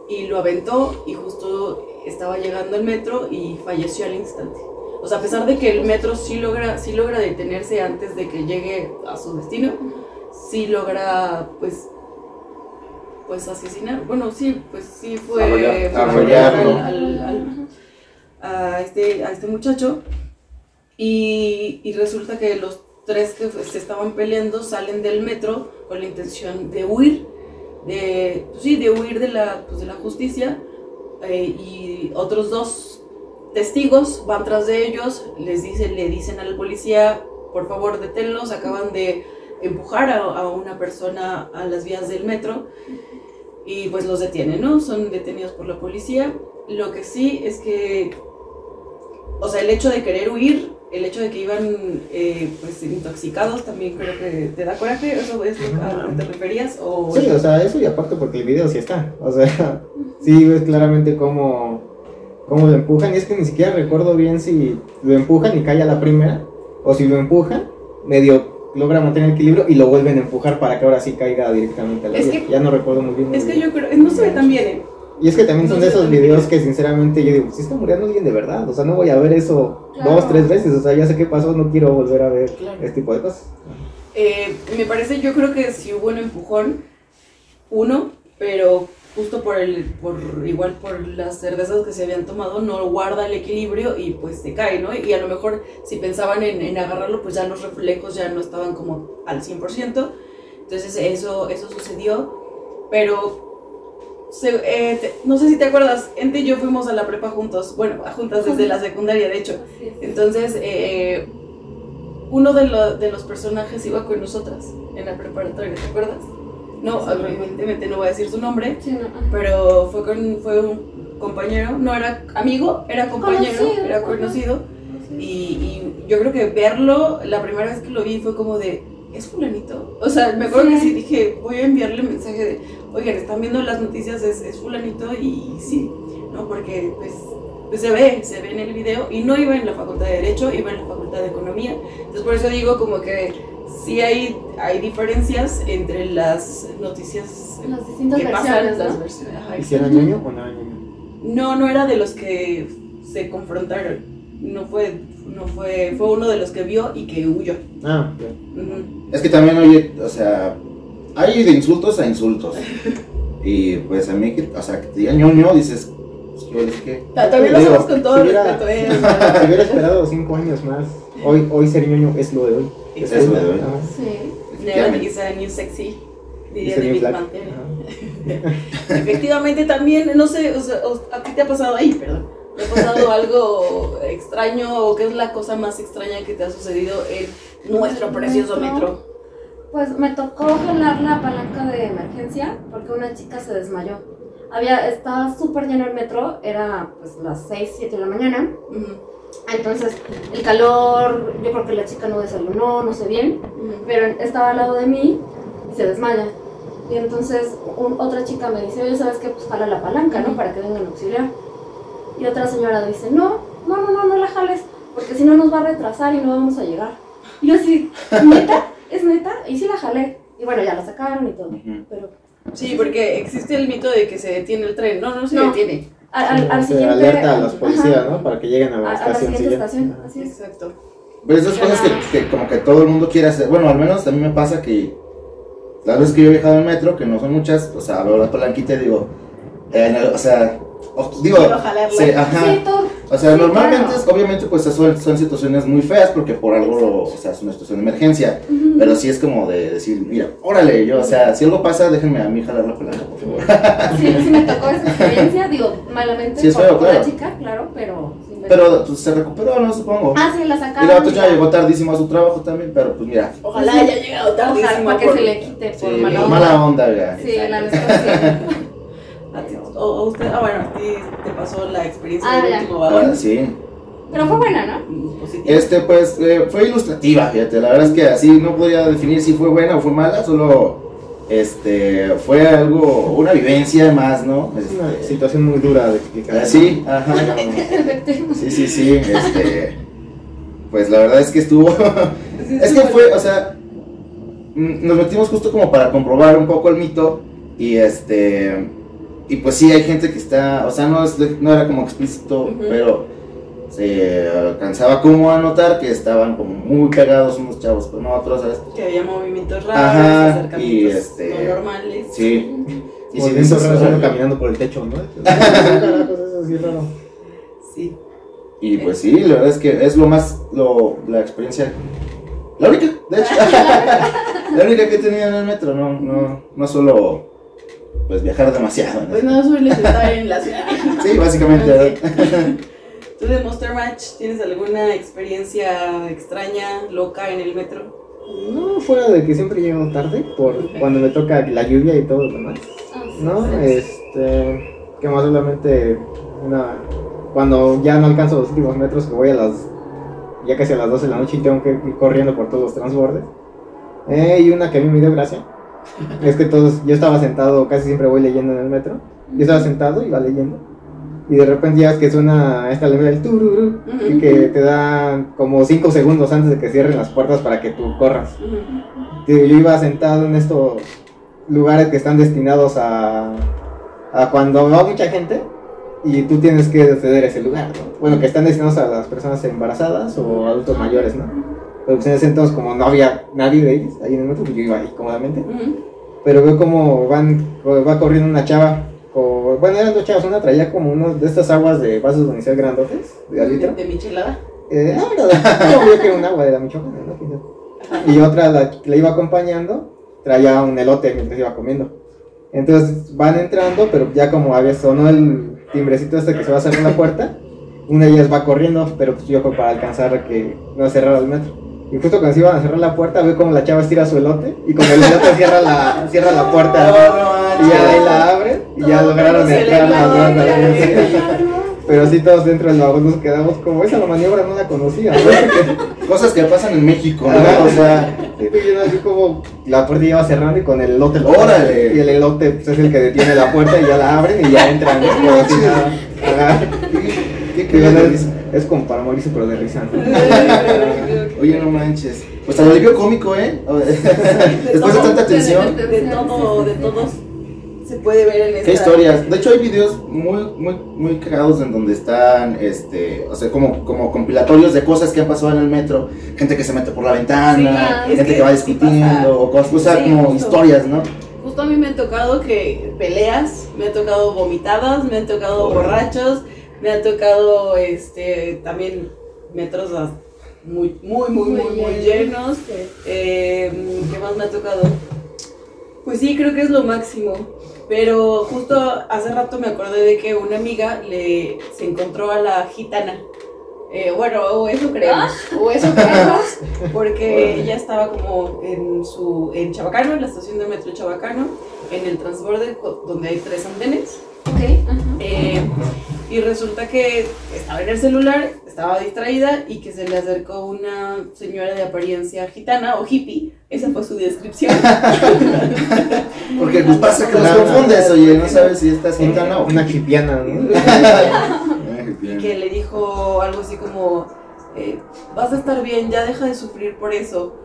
Speaker 2: y lo aventó y justo estaba llegando el metro y falleció al instante. O sea, a pesar de que el metro sí logra, sí logra detenerse antes de que llegue a su destino, sí logra, pues, pues asesinar. Bueno, sí, pues sí fue
Speaker 3: Arrollar-
Speaker 2: fue
Speaker 3: arrollarlo.
Speaker 2: al- al- al- a, este, a este muchacho. Y, y resulta que los tres que se estaban peleando salen del metro con la intención de huir, de, pues sí, de huir de la, pues de la justicia. eh, y otros dos testigos van tras de ellos, les dicen, le dicen al policía, por favor deténlos, acaban de empujar a, a una persona a las vías del metro y pues los detienen, ¿no? Son detenidos por la policía. Lo que sí es que, o sea, el hecho de querer huir, el hecho de que iban eh, pues intoxicados también creo que te da coraje, ¿eso es lo que- a lo que te referías? O...
Speaker 6: Sí, o sea, eso y aparte porque el video sí está. O sea, [laughs] sí ves claramente cómo, cómo lo empujan. Y es que ni siquiera recuerdo bien si lo empujan y cae a la primera. O si lo empujan, medio logra mantener el equilibrio y lo vuelven a empujar para que ahora sí caiga directamente a la
Speaker 2: Es que-
Speaker 6: Ya no recuerdo muy bien.
Speaker 2: Es que yo creo, no se ve tan bien, ¿eh?
Speaker 6: Y es que también son de esos videos que sinceramente yo digo, si está muriendo alguien de verdad, o sea, no voy a ver eso
Speaker 4: Claro.
Speaker 6: dos, tres veces, o sea, ya sé qué pasó, no quiero volver a ver
Speaker 2: Claro.
Speaker 6: este tipo de cosas.
Speaker 2: Eh, me parece, yo creo que sí hubo un empujón, uno, pero justo por el, por igual por las cervezas que se habían tomado, no guarda el equilibrio y pues se cae, ¿no? Y a lo mejor si pensaban en, en agarrarlo, pues ya los reflejos ya no estaban como al 100%. Entonces eso, eso sucedió, pero se- eh, te- no sé si te acuerdas, Ente y yo fuimos a la prepa juntos, bueno, juntas desde la secundaria, de hecho. Entonces, eh, uno de, lo- de los personajes iba con nosotras en la preparatoria, ¿te acuerdas? No, evidentemente no voy a decir su nombre,
Speaker 4: Sí, no, ajá.
Speaker 2: pero fue, con, fue un compañero, no era amigo, era compañero,
Speaker 4: Conocido,
Speaker 2: era conocido. Y, y yo creo que verlo, la primera vez que lo vi fue como de, ¿es fulanito? O sea, me acuerdo que
Speaker 4: Sí.
Speaker 2: sí dije, voy a enviarle mensaje de, oigan, están viendo las noticias, es, es fulanito y sí, ¿no? Porque pues, pues se ve, se ve en el video y no iba en la facultad de Derecho, iba en la facultad de Economía. Entonces por eso digo como que sí hay, hay diferencias entre las noticias
Speaker 4: Las distintas
Speaker 2: que pasan,
Speaker 4: versiones,
Speaker 2: las
Speaker 4: ¿no?
Speaker 2: versiones. ajá,
Speaker 6: ¿Hicieron ñoño o no era ñoño?
Speaker 2: No, no era de los que se confrontaron. No fue, no fue, fue uno de los que vio y que huyó.
Speaker 6: Ah, ok.
Speaker 2: Ujú.
Speaker 3: Es que también, oye, o sea, hay de insultos a insultos. [laughs] Y pues a mí, que, o sea, que te digan ñoño, dices, es que.
Speaker 2: Ta- También lo hacemos con todo
Speaker 6: si
Speaker 2: respeto. ¿eh? [laughs]
Speaker 6: Si hubiera esperado cinco años más, hoy, hoy ser ñoño es lo de hoy.
Speaker 3: Es lo de hoy.
Speaker 4: Sí.
Speaker 2: Never is a new sexy. Diría
Speaker 6: Flag.
Speaker 2: Mantel.
Speaker 6: Ajá. [laughs]
Speaker 2: Efectivamente, también, no sé, o sea, o- ¿a ti te ha pasado ahí, perdón? ¿Te ha pasado algo extraño o qué es la cosa más extraña que te ha sucedido en nuestro precioso metro?
Speaker 4: Pues me tocó jalar la palanca de emergencia porque una chica se desmayó. Había, estaba súper lleno el metro, era pues las 6, 7 de la mañana. Entonces el calor, yo creo que la chica no desayunó, no sé bien, pero estaba al lado de mí y se desmaya. Y entonces un- otra chica me dice, oye, ¿sabes qué? Pues jala la palanca, ¿no? Para que vengan a auxiliar. Y otra señora dice, no, no, no, no, no la jales, porque si no nos va a retrasar y no vamos a llegar. Y yo así, ¿neta? ¿Es neta? Y sí la jalé. Y bueno, ya la sacaron y todo. Pero
Speaker 2: Sí, porque existe el mito de que se detiene el tren. No, no se
Speaker 4: No.
Speaker 2: detiene.
Speaker 4: al, al, al
Speaker 6: Se
Speaker 4: siguiente...
Speaker 6: alerta a los policías,
Speaker 4: Ajá,
Speaker 6: ¿no? Para que lleguen a
Speaker 4: A,
Speaker 6: la
Speaker 4: a la
Speaker 6: estación
Speaker 4: siguiente
Speaker 6: siguiente.
Speaker 4: estación,
Speaker 6: Ajá.
Speaker 4: así es.
Speaker 2: Exacto.
Speaker 3: Pero esas cosas que, que como que todo el mundo quiere hacer. Bueno, al menos a mí me pasa que las veces que yo he viajado en metro, que no son muchas, o sea, veo la palanquita y digo, eh, o sea, o- digo, sí, ajá.
Speaker 4: Sí.
Speaker 3: O sea,
Speaker 4: Sí,
Speaker 3: normalmente,
Speaker 4: claro.
Speaker 3: es- obviamente, pues son, son situaciones muy feas porque por algo, o sea, es una situación de emergencia.
Speaker 4: Ujú.
Speaker 3: Pero sí es como de decir, mira, órale, yo, o sea, si algo pasa, déjenme a mí jalar la palanca, por favor. [laughs]
Speaker 4: Sí, sí me tocó esa experiencia, digo, malamente
Speaker 3: Sí, es
Speaker 4: por,
Speaker 3: feo,
Speaker 4: por
Speaker 3: claro.
Speaker 4: la chica, claro, pero...
Speaker 3: Pero pues, se recuperó, ¿no? Supongo.
Speaker 4: Ah, sí, la
Speaker 3: y
Speaker 4: sacaron.
Speaker 3: la otra ya llegó tardísimo a su trabajo también, pero pues mira,
Speaker 2: Ojalá haya llegado
Speaker 4: Ojalá,
Speaker 2: tardísimo.
Speaker 4: para que
Speaker 2: por-
Speaker 4: se le quite por
Speaker 3: sí,
Speaker 4: mala
Speaker 3: por
Speaker 4: onda.
Speaker 3: mala onda, ya.
Speaker 4: Sí, la sí. [laughs]
Speaker 2: A ti- o, o usted, ah, bueno, a ti te pasó la experiencia
Speaker 4: Ah,
Speaker 2: del
Speaker 4: ya.
Speaker 2: último
Speaker 3: Ahora
Speaker 2: vagón.
Speaker 3: sí.
Speaker 4: Pero fue buena, ¿no?
Speaker 2: Mm, Positivo.
Speaker 3: Este, pues, eh, fue ilustrativa, fíjate. La verdad es que así no podía definir si fue buena o fue mala, solo, este, fue algo, una vivencia más, ¿no?
Speaker 6: Es una
Speaker 3: Este,
Speaker 6: situación muy dura de explicar.
Speaker 3: ah, sí, ajá. [laughs] Sí, sí, sí, este, pues la verdad es que estuvo, [laughs]
Speaker 2: Sí,
Speaker 3: es que fue, o sea, mm, nos metimos justo como para comprobar un poco el mito y este, y pues sí, hay gente que está, o sea, no, es no era como explícito, pero se alcanzaba como a notar que estaban como muy pegados unos chavos con otros, ¿sabes?
Speaker 2: Que había movimientos raros,
Speaker 3: Ajá,
Speaker 2: acercamientos
Speaker 3: y este-
Speaker 2: no normales.
Speaker 3: Sí. Y
Speaker 6: si
Speaker 3: dices,
Speaker 6: raro
Speaker 3: "Órale".
Speaker 6: caminando por el techo, ¿no? Carajos, eso sí raro.
Speaker 2: Sí.
Speaker 3: Y pues sí, la verdad es que es lo más, lo, la experiencia, la única, de hecho, [laughs] la única que he tenido en el metro, no, no, no solo, pues viajar demasiado. ¿no?
Speaker 2: Pues no sueles estar en la ciudad. [laughs]
Speaker 3: Sí, básicamente.
Speaker 2: ¿Tú de Monster Match tienes alguna experiencia extraña, loca en el metro?
Speaker 6: No, fuera de que siempre llego tarde por cuando me toca la lluvia y todo lo demás.
Speaker 4: Ah, sí,
Speaker 6: ¿No?
Speaker 4: sí.
Speaker 6: Este. Que más solamente una. Cuando ya no alcanzo los últimos metros, que voy a las. Ya casi a las 12 de la noche y tengo que ir corriendo por todos los transbordes. Eh, y una que a mí me dio gracia. [laughs] Es que todos. Yo estaba sentado, casi siempre voy leyendo en el metro. Yo estaba sentado, iba leyendo. Y de repente ya que suena esta alegría del tururú. Y que te da como 5 segundos antes de que cierren las puertas para que tú corras. Yo iba sentado en estos lugares que están destinados a, a cuando va mucha gente y tú tienes que ceder ese lugar, ¿no? Bueno, que están destinados a las personas embarazadas o adultos mayores, ¿no? Pero pues en ese entonces como no había nadie de ellos ahí en el metro, pues yo iba ahí cómodamente. Pero veo como van, va corriendo una chava, o, bueno, eran dos chavas, una traía como uno de estas aguas de vasos de unicel grandotes, de al litro.
Speaker 2: De, de michelada.
Speaker 6: Eh, no, no, no, yo que era un agua de la Michoacana, ¿no? Y otra, la que la iba acompañando, traía un elote mientras iba comiendo. Entonces van entrando, pero ya como había sonó el timbrecito este que se va a cerrar la puerta, una de ellas va corriendo, pero pues yo para alcanzar a que no cerrara el metro. Y justo cuando se iban a cerrar la puerta, veo como la chava estira su elote y con el elote cierra la, cierra la puerta. Y ya ahí la abren y ya lograron entrar las dos. ¿no? Pero sí, todos dentro del vagón nos quedamos como esa maniobra no la conocía. ¿no?
Speaker 3: Cosas que pasan en México. ¿no? O sea,
Speaker 6: pues, yo así como la puerta ya va cerrando y con el elote.
Speaker 3: ¡Órale!
Speaker 6: Y el elote pues, es el que detiene la puerta y ya la abren y ya entran. ¿no? Como. Ajá.
Speaker 3: ¿qué, qué,
Speaker 6: no,
Speaker 3: qué-
Speaker 6: es, como para morirse, pero de risa. ¿no? [laughs]
Speaker 3: Oye, no manches. Pues al alivio cómico, ¿eh? [laughs] Después de tanta tensión.
Speaker 2: De todo, de todos. se puede ver en esta
Speaker 3: Qué historias. De hecho, hay videos muy, muy, muy cagados en donde están, este, o sea, como, como compilatorios de cosas que han pasado en el metro. Gente que se mete por la ventana,
Speaker 2: Sí,
Speaker 3: gente que,
Speaker 2: que
Speaker 3: va discutiendo, o cosas, o sea,
Speaker 2: Sí,
Speaker 3: como
Speaker 2: justo.
Speaker 3: historias, ¿no?
Speaker 2: Justo a mí me ha tocado que peleas, me ha tocado vomitadas, me han tocado borrachos, me ha tocado este también metros muy, muy, muy, muy, muy llenos. Eh, ¿Qué más me ha tocado? Pues sí, creo que es lo máximo. Pero justo hace rato me acordé de que una amiga le se encontró a la gitana. Eh, bueno, o eso creemos, o eso creemos, porque ella estaba como en su en Chabacano, en la estación de metro Chabacano, en el transborde donde hay tres andenes.
Speaker 4: Ok.
Speaker 2: Eh, y resulta que estaba en el celular, estaba distraída y que se le acercó una señora de apariencia gitana o hippie. Esa fue su descripción. [laughs]
Speaker 3: Porque pues pasa que los
Speaker 6: Claro.
Speaker 3: confundes, oye, no sabes si estás gitana o
Speaker 6: Una chipiana, ¿no? [laughs]
Speaker 2: y que le dijo algo así como, eh, vas a estar bien, ya deja de sufrir por eso.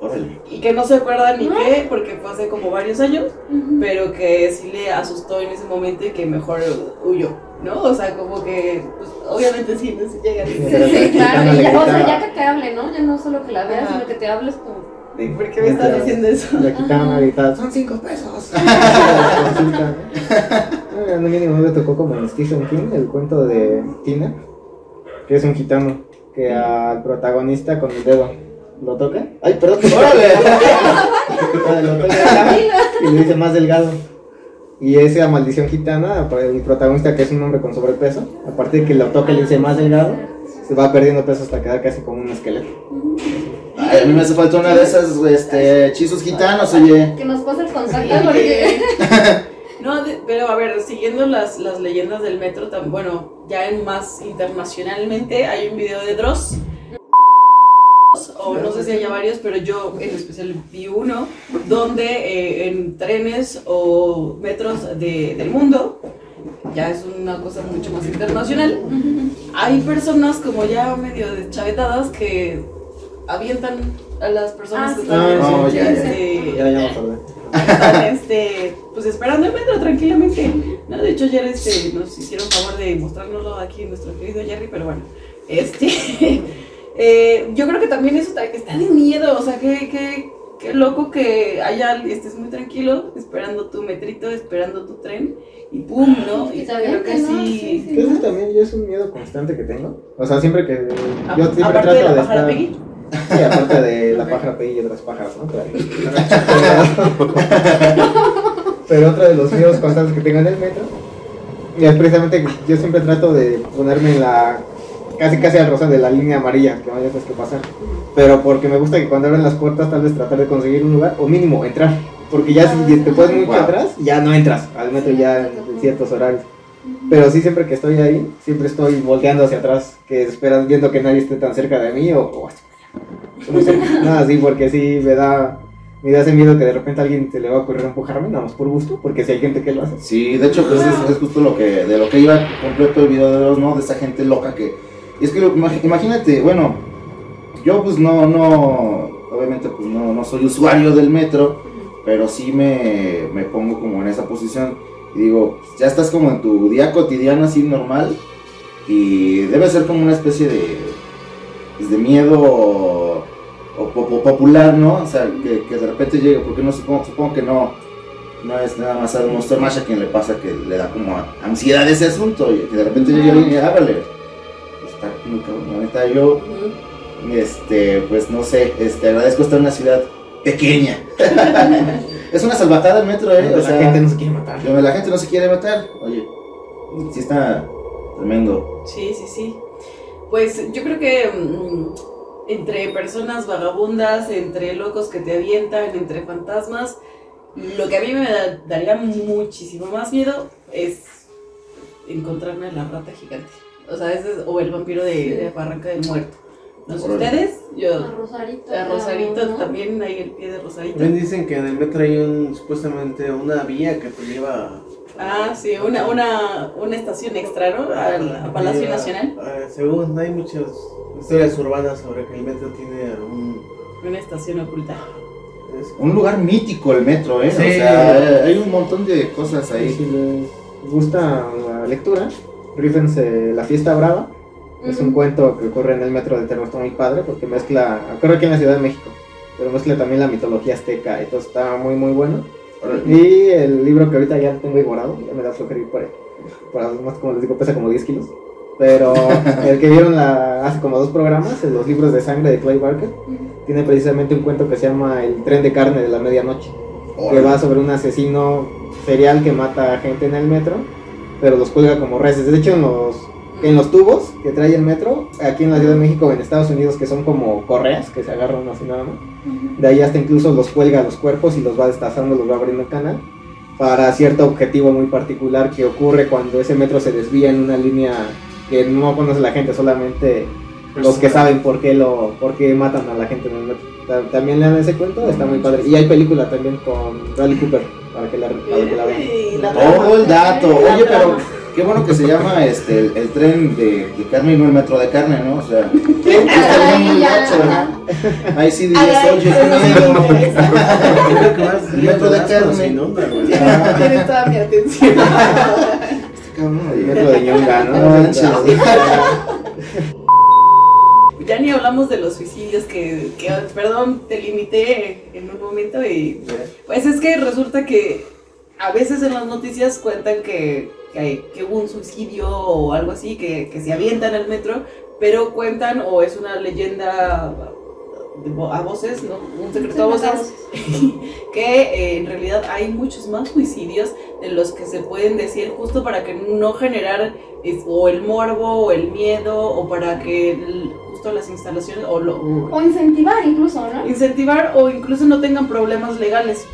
Speaker 3: Órale.
Speaker 2: Y que no se acuerda ni qué, porque fue hace como varios años, pero que sí le asustó en ese momento y que mejor huyó, ¿no? O sea, como que, pues, obviamente sí, no se llega a
Speaker 4: Sí,
Speaker 6: la
Speaker 4: claro. Y
Speaker 6: le
Speaker 4: ya, o sea, ya que te hable, ¿no? Ya no solo que la veas,
Speaker 2: Ajá.
Speaker 4: sino que te hables como.
Speaker 2: ¿Y ¿Por qué me estás diciendo eso?
Speaker 6: La quitaban ahorita, son cinco pesos. Consulta, [laughs] ¿no? Ah, no mínimo me tocó como en Stephen King, el cuento de Tina, que es un gitano, que al protagonista con el dedo lo toca. Ay, perdón, [laughs]
Speaker 3: ¡Órale! [laughs]
Speaker 6: lo toca y le dice más delgado. Y esa maldición gitana, para el protagonista que es un hombre con sobrepeso, a partir de que lo toca y le dice más delgado, se va perdiendo peso hasta quedar casi como un esqueleto.
Speaker 3: Ay, a mí me hace falta una de esas, este, hechizos gitanos, oye.
Speaker 4: Que nos pase el contacto
Speaker 2: Sí,
Speaker 4: porque. [laughs]
Speaker 2: No, de- pero a ver, siguiendo las, las leyendas del metro, bueno, ya en más internacionalmente hay un video de Dross. O no sé si haya varios, pero yo en especial vi uno donde eh, en trenes o metros de- del mundo, ya es una cosa mucho más internacional, hay personas como ya medio deschavetadas que avientan a las personas
Speaker 4: Ah,
Speaker 2: que están
Speaker 6: Ah,
Speaker 3: no, ya, ya.
Speaker 2: este,
Speaker 6: Ya, ya
Speaker 2: están este, pues esperando el metro tranquilamente. ¿no? De hecho, ayer este, nos hicieron favor de mostrárnoslo aquí nuestro querido Jerry, pero bueno, este, eh, yo creo que también eso está, de miedo, o sea, que, que, qué loco que haya, estés muy tranquilo, esperando tu metrito, esperando tu tren, y pum, ¿no?
Speaker 4: Y
Speaker 2: Y creo que
Speaker 4: avienten, ¿no?
Speaker 2: sí.
Speaker 4: Sí, sí.
Speaker 6: Que Eso también yo es un miedo constante que tengo. O sea, siempre que.
Speaker 2: A-
Speaker 6: Yo siempre
Speaker 2: aparte
Speaker 6: trato
Speaker 2: de la
Speaker 6: de
Speaker 2: pájara
Speaker 6: estar.
Speaker 2: Peggy. [laughs]
Speaker 6: Sí, aparte de la pájara Peggy y otras pájaras, ¿no? Pero, pero otro de los miedos constantes que tengo en el metro. Y es precisamente que yo siempre trato de ponerme en la. Casi casi al rosa de la línea amarilla, que no hay otras que pasar. Pero porque me gusta que cuando abren las puertas, tal vez tratar de conseguir un lugar, o mínimo entrar. Porque ya si te puedes mucho
Speaker 3: Wow.
Speaker 6: atrás, ya no entras al metro ya en ciertos horarios. Pero sí, siempre que estoy ahí, siempre estoy volteando hacia atrás, que esperas viendo que nadie esté tan cerca de mí o, o. Nada así, porque sí me da, me da ese miedo que de repente a alguien se le va a ocurrir empujarme, nada más por gusto, porque si hay gente que lo hace.
Speaker 3: Sí, de hecho, pues es, es justo lo que, de lo que iba completo el video de los, ¿no? De esa gente loca que. Y es que lo- imagínate, bueno, yo pues no, no, obviamente pues no, no soy usuario del metro, pero sí me, me pongo como en esa posición y digo, pues, ya estás como en tu día cotidiano así normal y debe ser como una especie de, pues, de miedo o, o po- popular, ¿no? O sea, que, que de repente llegue, porque no supongo, supongo que no, no es nada más a un Monster Mash a quien le pasa que le da como ansiedad ese asunto y que de repente llegue alguien y hágale. Está muy cabrón, la neta, yo, este, pues no sé, este, agradezco estar en una ciudad pequeña. [laughs] es una salvajada el metro, eh.
Speaker 6: la
Speaker 3: o sea,
Speaker 6: gente no se quiere matar.
Speaker 3: donde la gente no se quiere matar. Oye, sí está tremendo.
Speaker 2: Sí, sí, sí. Pues yo creo que mm, entre personas vagabundas, entre locos que te avientan, entre fantasmas, lo que a mí me da- daría muchísimo más miedo es encontrarme a la rata gigante. O sea, ese es- o el vampiro de, de Barranca del Muerto. No sé ustedes,
Speaker 4: A
Speaker 2: yo
Speaker 4: Rosarito.
Speaker 2: a Rosarito
Speaker 4: ¿no?
Speaker 2: también hay el pie de Rosarito.
Speaker 5: También dicen que en el metro hay un, supuestamente una vía que te lleva
Speaker 2: Ah, sí, una, una, una estación extra, ¿no? Al a Palacio
Speaker 5: lleva-
Speaker 2: Nacional.
Speaker 5: ah, según hay muchas historias urbanas sobre que el metro tiene un
Speaker 2: Una estación oculta.
Speaker 5: Es-
Speaker 3: un lugar mítico el metro, ¿eh?
Speaker 5: Sí.
Speaker 3: O sea, hay un montón de cosas ahí.
Speaker 6: si les gusta la lectura, rífense La Fiesta Brava. Es un cuento que ocurre en el metro de Terror, está muy padre porque mezcla, ocurre aquí en la Ciudad de México, pero mezcla también la mitología azteca todo está muy muy bueno. Y el libro que ahorita ya tengo ahí guardado, ya me da flojera ir por ahí. Para más como les digo, pesa como 10 kilos. Pero [laughs] el que vieron la, hace como dos programas, en los libros de sangre de Clay Barker, tiene precisamente un cuento que se llama El tren de carne de la medianoche. Que va sobre un asesino serial que mata a gente en el metro, pero los cuelga como reses. De hecho, en los, en los tubos que trae el metro, aquí en la Ciudad de México en Estados Unidos, que son como correas que se agarran así nada más, de ahí hasta incluso los cuelga a los cuerpos y los va destazando, los va abriendo el canal para cierto objetivo muy particular que ocurre cuando ese metro se desvía en una línea que no conoce la gente, solamente los que saben por qué lo por qué matan a la gente en el metro. Ta- También lean ese cuento, está muy padre. Y hay película también con Bradley Cooper para que la, para que la vean.
Speaker 3: Todo el dato.
Speaker 2: La
Speaker 3: Oye, pero qué bueno que se llama este el, el tren de, de carne y no el metro de carne, ¿no? O sea, [laughs]
Speaker 4: Ay, ya.
Speaker 3: ahí sí dices,
Speaker 2: Ay,
Speaker 3: oye,
Speaker 2: eso sí
Speaker 3: qué
Speaker 5: que más
Speaker 3: El metro de carne.
Speaker 5: inunda, güey.
Speaker 2: Tienes toda mi atención.
Speaker 3: Cabrón,
Speaker 6: El
Speaker 3: oye.
Speaker 6: metro de Ñonga, ¿no? [laughs]
Speaker 2: Ya ni hablamos de los suicidios que, que, perdón, te limité en un momento y pues es que resulta que a veces en las noticias cuentan que, que, que hubo un suicidio o algo así, que, que se avientan al metro, pero cuentan o es una leyenda a voces, ¿no? Un secreto a voces, [laughs] que eh, en realidad hay muchos más suicidios de los que se pueden decir justo para que no generar es- o el morbo o el miedo o para que el- justo las instalaciones o lo,
Speaker 4: O incentivar incluso, ¿no?
Speaker 2: incentivar o incluso no tengan problemas legales.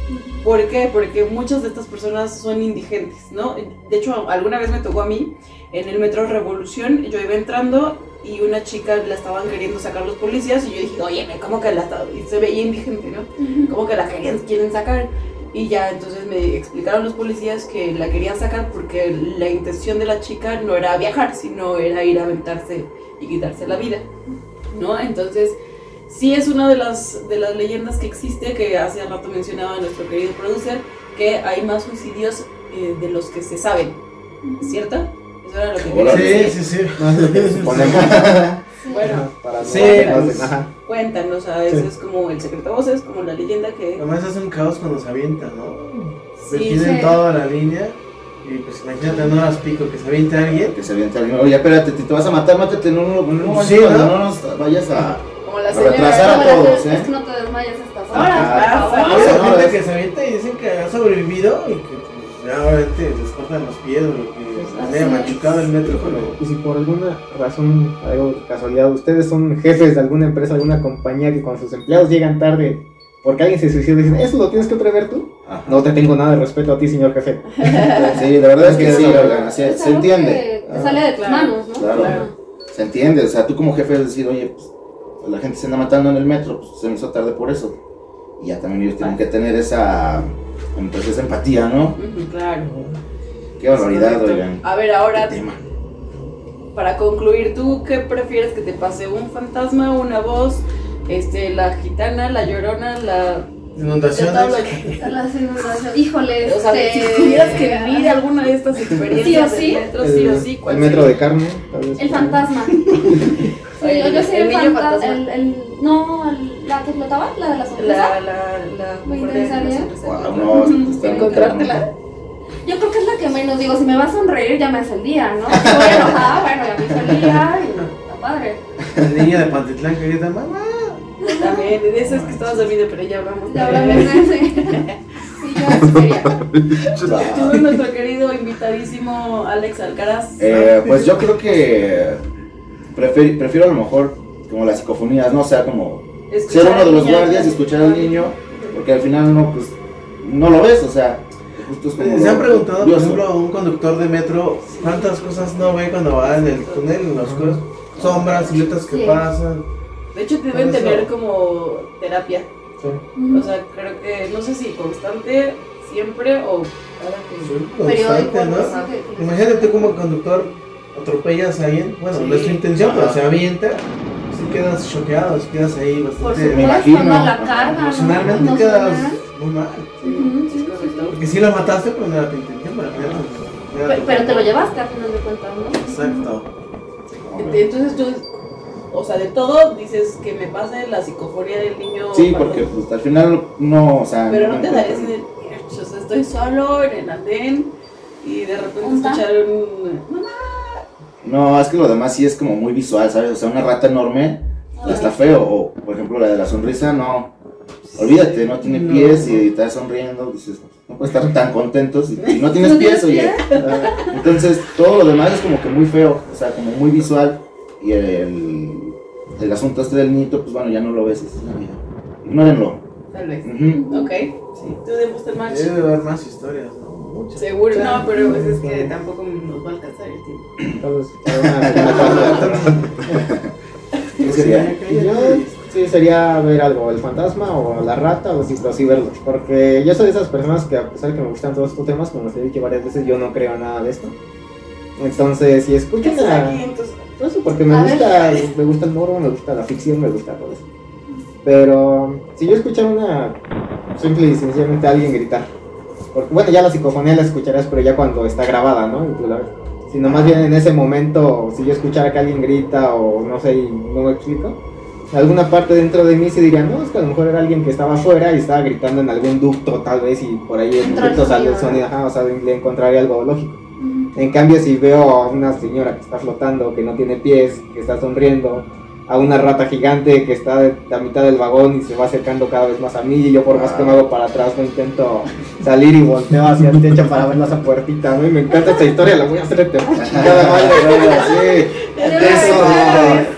Speaker 2: ¿Por qué? Porque muchas de estas personas son indigentes, ¿no? De hecho, alguna vez me tocó a mí en el metro Revolución, yo iba entrando y una chica la estaban queriendo sacar los policías y yo dije, oye, ¿cómo que la está-" y se veía indigente, ¿no? Como que la querían, quieren sacar. Y ya entonces me explicaron los policías que la querían sacar porque la intención de la chica no era viajar, sino era ir a aventarse y quitarse la vida. ¿No? Entonces, sí es una de las, de las leyendas que existe, que hace rato mencionaba nuestro querido producer, que hay más suicidios eh, de los que se saben. ¿Cierto? Eso era lo que quería
Speaker 3: Órale.
Speaker 2: decir.
Speaker 5: Sí, sí, [laughs] sí.
Speaker 6: No.
Speaker 2: Bueno,
Speaker 6: para
Speaker 5: Sí,
Speaker 6: no-
Speaker 5: pues,
Speaker 6: ajá.
Speaker 2: cuentan, o sea, eso
Speaker 6: Sí.
Speaker 2: es como el secreto a voces, como la leyenda que...
Speaker 5: Además hace un caos cuando se avienta, ¿no? Se
Speaker 2: Sí,
Speaker 5: tienen
Speaker 4: sí.
Speaker 5: toda la línea y pues imagínate en horas pico que se aviente alguien.
Speaker 3: Que se avienta alguien. Oye, espérate, te, te vas a matar, mátate en un, en un momento
Speaker 5: Sí,
Speaker 3: donde
Speaker 5: ¿no?
Speaker 3: no nos vayas a.
Speaker 2: La señora...
Speaker 3: retrasar a todos, ¿eh?
Speaker 4: Es que no te desmayas a estas horas, por
Speaker 2: Ah,
Speaker 4: favor.
Speaker 5: Hay gente que se avienta y dicen que ha sobrevivido y que pues, ya obviamente les cortan los pies o lo que les haya
Speaker 4: Así
Speaker 5: machucado el metro.
Speaker 6: Y si por alguna razón, algo de casualidad, ustedes son jefes de alguna empresa, alguna compañía que cuando sus empleados llegan tarde porque alguien se suicida, dicen, ¿eso lo tienes que prever tú?
Speaker 3: Ajá.
Speaker 6: No te tengo nada de respeto a ti, señor jefe. [laughs]
Speaker 3: Sí, la verdad es que sí,
Speaker 4: Es
Speaker 3: se
Speaker 4: algo
Speaker 3: entiende.
Speaker 4: que te sale de tus
Speaker 2: Claro,
Speaker 4: manos, ¿no?
Speaker 3: claro.
Speaker 4: Ajá.
Speaker 3: Se entiende, o sea, tú como jefe es decir, oye, pues la gente se anda matando en el metro, pues se me hizo tarde por eso. Y ya también ellos tienen que tener esa, pues, esa empatía, ¿no?
Speaker 2: Claro.
Speaker 3: Qué barbaridad, oigan.
Speaker 2: A ver, ahora, para concluir, ¿tú qué prefieres que te pase? ¿Un fantasma, una voz, este, la gitana, la llorona, la... de todo lo
Speaker 5: Inundaciones.
Speaker 2: que-
Speaker 4: Las inundaciones. Híjole,
Speaker 2: O sea,
Speaker 4: este,
Speaker 2: si tuvieras que vivir alguna de estas experiencias
Speaker 4: Sí o sí.
Speaker 2: metro, sí o sí, ¿cuál
Speaker 6: el metro
Speaker 2: sería?
Speaker 6: de carne. tal vez.
Speaker 4: El fantasma. [laughs] Sí, yo, yo soy
Speaker 2: El
Speaker 4: el,
Speaker 2: niño
Speaker 4: fanta-
Speaker 2: fantasma.
Speaker 4: el, el, no, el- la que flotaba, la de la sorpresa.
Speaker 2: La, la, la...
Speaker 3: Wow, no,
Speaker 2: Encontrártela.
Speaker 4: Yo creo que es la que menos digo, si me va a sonreír ya me hace el día, ¿no? Si voy enojada, bueno, ya me hizo el día y está padre.
Speaker 5: El niño de Pantitlán que grita, mamá.
Speaker 2: También, de esas que estabas dormido, pero ya hablamos.
Speaker 4: Ya hablamos [laughs] de ese. [laughs]
Speaker 2: Tú, nuestro querido invitadísimo Alex Alcaraz.
Speaker 3: Eh, pues yo creo que prefiero, prefiero a lo mejor como las psicofonías, ¿no? O sea, como
Speaker 2: Escuchar
Speaker 3: ser uno de los guardias y escuchar al niño, porque al final no, pues, no lo ves, o sea, justo es como...
Speaker 5: ¿Se han preguntado, por ejemplo, a un conductor de metro cuántas cosas no ve cuando va en el túnel, en los oscuros? Sombras, siluetas que
Speaker 4: Sí.
Speaker 5: pasan.
Speaker 2: De hecho, deben
Speaker 5: Por eso-
Speaker 2: tener como terapia.
Speaker 6: Sí.
Speaker 2: O sea, creo que, no sé si constante, siempre o cada que.
Speaker 5: Constante, ¿no? Imagínate tú como conductor atropellas a alguien, bueno, no es tu intención, pero se avienta, sí quedas choqueado, sí quedas ahí
Speaker 4: Por
Speaker 5: bastante.
Speaker 3: Me
Speaker 4: supuesto, no la carga. ¿no?
Speaker 5: Emocionalmente quedas
Speaker 4: Emocional.
Speaker 5: muy mal.
Speaker 4: Sí, sí.
Speaker 5: Porque si la mataste, pues no era tu intención, pero
Speaker 4: Pero, pero te lo llevaste a final de cuentas, ¿no?
Speaker 5: Exacto.
Speaker 2: Entonces tú, o sea, de todo dices que me pase la psicofonía del niño.
Speaker 3: Sí,
Speaker 2: cuando-
Speaker 3: porque pues al final no, o sea.
Speaker 2: Pero no te daría así de, o sea, estoy solo en el andén y de repente escuchar un... Mamá.
Speaker 3: No, es que lo demás sí es como muy visual, ¿sabes? O sea, una rata enorme está feo. O, por ejemplo, la de la sonrisa, no. Olvídate, no tiene
Speaker 5: No.
Speaker 3: pies y estás sonriendo. Dices, no puedes estar tan contentos [laughs] y, y no tienes
Speaker 4: ¿No
Speaker 3: pies, oye. Entonces, todo lo demás es como que muy feo, o sea, como muy visual. Y el, el asunto este del niñito, pues bueno, ya no lo ves. es- Ignórenlo.
Speaker 2: Tal vez.
Speaker 3: Ujú.
Speaker 2: Ok. Sí. Tú de Buster Match.
Speaker 5: Debe haber más historias, ¿no? Muchas.
Speaker 2: Seguro,
Speaker 5: Claro.
Speaker 2: no, pero pues es que tampoco nos va a alcanzar el tiempo.
Speaker 6: Entonces, una segunda parte.
Speaker 3: ¿Qué sería?
Speaker 6: Yo sí sería ver algo, el fantasma o la rata o sí, pero sí verlo. Porque yo soy de esas personas que a pesar de que me gustan todos estos temas, como les he dicho varias veces, yo no creo nada de esto. Entonces, si
Speaker 2: ¿Qué
Speaker 6: escuchan a...
Speaker 2: aquí entonces?
Speaker 6: Por eso, porque me
Speaker 4: A
Speaker 6: gusta, me gusta el morbo, me gusta la ficción, me gusta todo eso. Pero si yo escuchara una, simple y sencillamente a alguien gritar, porque bueno, ya la psicofonía la escucharás, pero ya cuando está grabada, ¿no? Y tú la ves. Sino más bien en ese momento, si yo escuchara que alguien grita o no sé, y no me explico, alguna parte dentro de mí se diría, no, es que a lo mejor era alguien que estaba afuera y estaba gritando en algún ducto tal vez y por ahí en el ducto sale el
Speaker 4: sonido,
Speaker 6: sonido, ajá, o sea, le encontraría algo lógico. En cambio, si veo a una señora que está flotando, que no tiene pies, que está sonriendo, a una rata gigante que está de la mitad del vagón y se va acercando cada vez más a mí, y yo por más que me hago para atrás no intento salir y volteo hacia el techo para ver esa puertita, ¿no? Y me encanta esta historia, la voy a hacer de chingada madre.
Speaker 3: Sí.
Speaker 4: Eso.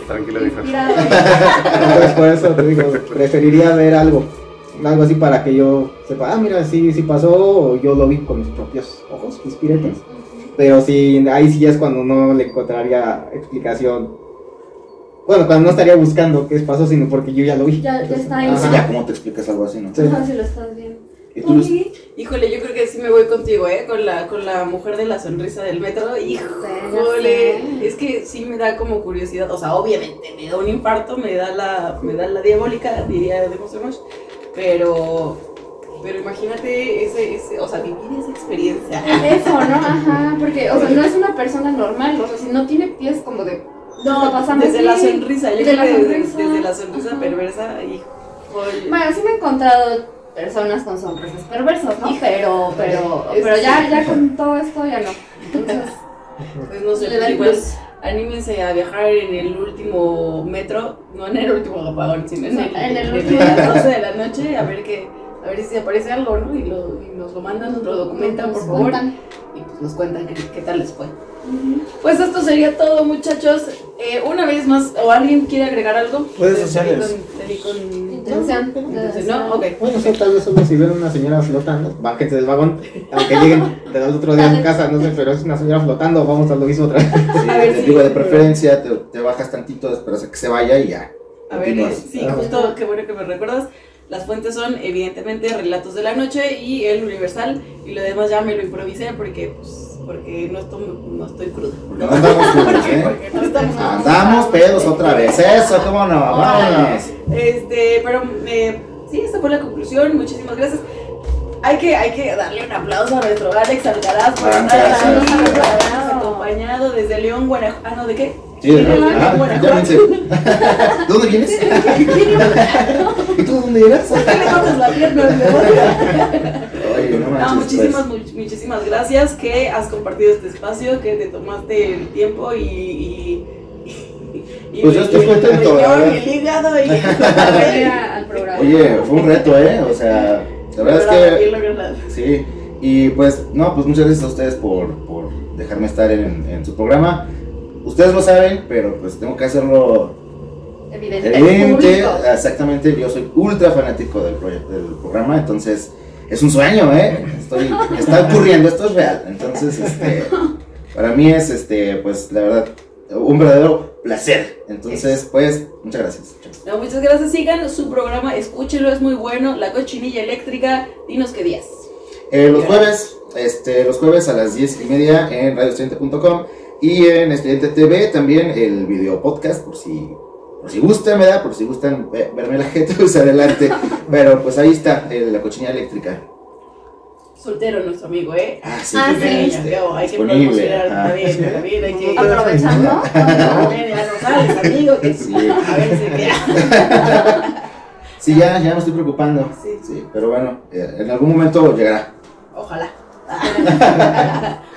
Speaker 7: Tranquilo, dijo.
Speaker 6: Entonces por eso te digo, preferiría ver algo, algo así para que yo sepa, ah, mira, sí, sí pasó, o yo lo vi con mis propios ojos, mis piretas. Pero sí, ahí sí ya es cuando no le encontraría explicación. Bueno, cuando no estaría buscando qué pasó, sino porque yo ya lo vi.
Speaker 4: Ya- ya está ahí.
Speaker 6: Ajá.
Speaker 3: Ya, ¿cómo te explicas algo así, no?
Speaker 6: Sí.
Speaker 4: Si lo estás viendo.
Speaker 2: Híjole, yo creo que sí me voy contigo, ¿eh? Con la, con la mujer de la sonrisa del metro. Híjole, es que sí me da como curiosidad. O sea, obviamente me da un infarto, me da la, me da la diabólica, diría de Mosemosh. Pero, pero imagínate ese, ese, o sea, vivir esa experiencia.
Speaker 4: Eso, ¿no? Ajá, porque, o sea, no es una persona normal, o sea, si no tiene pies como de...
Speaker 2: No, desde la sonrisa, yo
Speaker 4: Desde
Speaker 2: creo
Speaker 4: la
Speaker 2: que desde,
Speaker 4: sonrisa.
Speaker 2: desde la sonrisa
Speaker 4: Ajá.
Speaker 2: perversa, híjole.
Speaker 4: Bueno, sí me he encontrado personas con sonrisas perversas, ¿no? Pero, pero, pero ya, ya con todo esto ya no. Entonces, [laughs]
Speaker 2: Pues no sé, pues
Speaker 4: el
Speaker 2: igual anímense a viajar en el último metro, no en el último apagón, sino en el,
Speaker 4: en el
Speaker 2: de [laughs]
Speaker 4: último.
Speaker 2: las 12 de la noche, a ver que, a ver si aparece algo, ¿no? Y, lo, y nos lo mandan, nos lo documentan, por
Speaker 4: nos
Speaker 2: favor,
Speaker 4: cuentan.
Speaker 2: y pues nos cuentan qué, qué tal les fue. Pues esto sería todo, muchachos. Eh, una vez más, ¿o alguien quiere agregar algo?
Speaker 5: Redes sociales.
Speaker 2: ¿no? Ok.
Speaker 6: Bueno, sí, tal vez solo si ven una señora flotando, bájense del vagón, aunque lleguen del otro día a mi casa, no sé, pero es una señora flotando, vamos a lo mismo otra vez.
Speaker 3: Sí,
Speaker 2: A ver,
Speaker 3: te
Speaker 2: sí.
Speaker 3: digo, de preferencia te, te bajas tantito, esperas a que se vaya y ya.
Speaker 2: A ver, sí, justo, qué bueno que me recuerdas. Las fuentes son evidentemente Relatos de la Noche y El Universal. Y lo demás ya me lo improvisé porque, pues, porque no estoy, no estoy cruda.
Speaker 3: Porque no andamos ¿eh? [laughs]
Speaker 2: Porque no estamos
Speaker 3: Andamos pedos otra vez. Eso, cómo no, vámonos.
Speaker 2: Este, pero eh, sí, esta fue la conclusión. Muchísimas gracias. Hay que, hay que darle un aplauso a nuestro Alex Alcaraz por estar acompañado desde León, Guanajuato. Ah, no, ¿de qué?
Speaker 3: Ah,
Speaker 2: Guanajuato.
Speaker 3: ya pensé. ¿De dónde vienes? [laughs] ¿Y tú de dónde eras?
Speaker 2: ¿Por qué le cortas la pierna?
Speaker 3: Oye, no manches.
Speaker 2: No, muchísimas,
Speaker 3: pues.
Speaker 2: much- muchísimas gracias que has compartido este espacio, que te tomaste el tiempo y. y, y
Speaker 3: Pues yo estoy contento. [laughs] Oye, fue un reto, ¿eh? O sea, la verdad es que. Sí, y pues, no, pues muchas gracias a ustedes por, por dejarme estar en, en su programa. Ustedes lo saben, pero pues tengo que hacerlo
Speaker 4: Evidente.
Speaker 3: Exactamente, yo soy ultra fanático del, proyecto, del programa, entonces es un sueño, ¿eh? Estoy, está ocurriendo, esto es real. Entonces, este, para mí es, este, pues, la verdad, un verdadero placer. Entonces, pues, muchas gracias.
Speaker 2: No, muchas gracias. Sigan su programa, escúchenlo, es muy bueno. La cochinilla eléctrica, dinos qué días.
Speaker 3: Eh, los jueves, este, los jueves a las 10 y media en radioestudiante.com y en Estudiante TV también el video podcast por si por si gustan, ¿verdad? Por si gustan ve- verme la gente, [laughs] pues adelante. Pero pues ahí está, la cochinilla eléctrica.
Speaker 2: Soltero nuestro amigo, ¿eh?
Speaker 3: Ah, sí,
Speaker 4: Ah, sí.
Speaker 2: Ya,
Speaker 3: este,
Speaker 2: ya, hay que promocionar
Speaker 3: ajá.
Speaker 2: también, también hay que... [laughs]
Speaker 4: Aprovechando.
Speaker 2: Ya no sales, amigo, que
Speaker 3: Sí. [laughs]
Speaker 2: a ver si queda.
Speaker 3: Sí, ya, ya me estoy preocupando.
Speaker 2: Sí.
Speaker 3: Sí, pero bueno, eh, en algún momento llegará.
Speaker 2: Ojalá.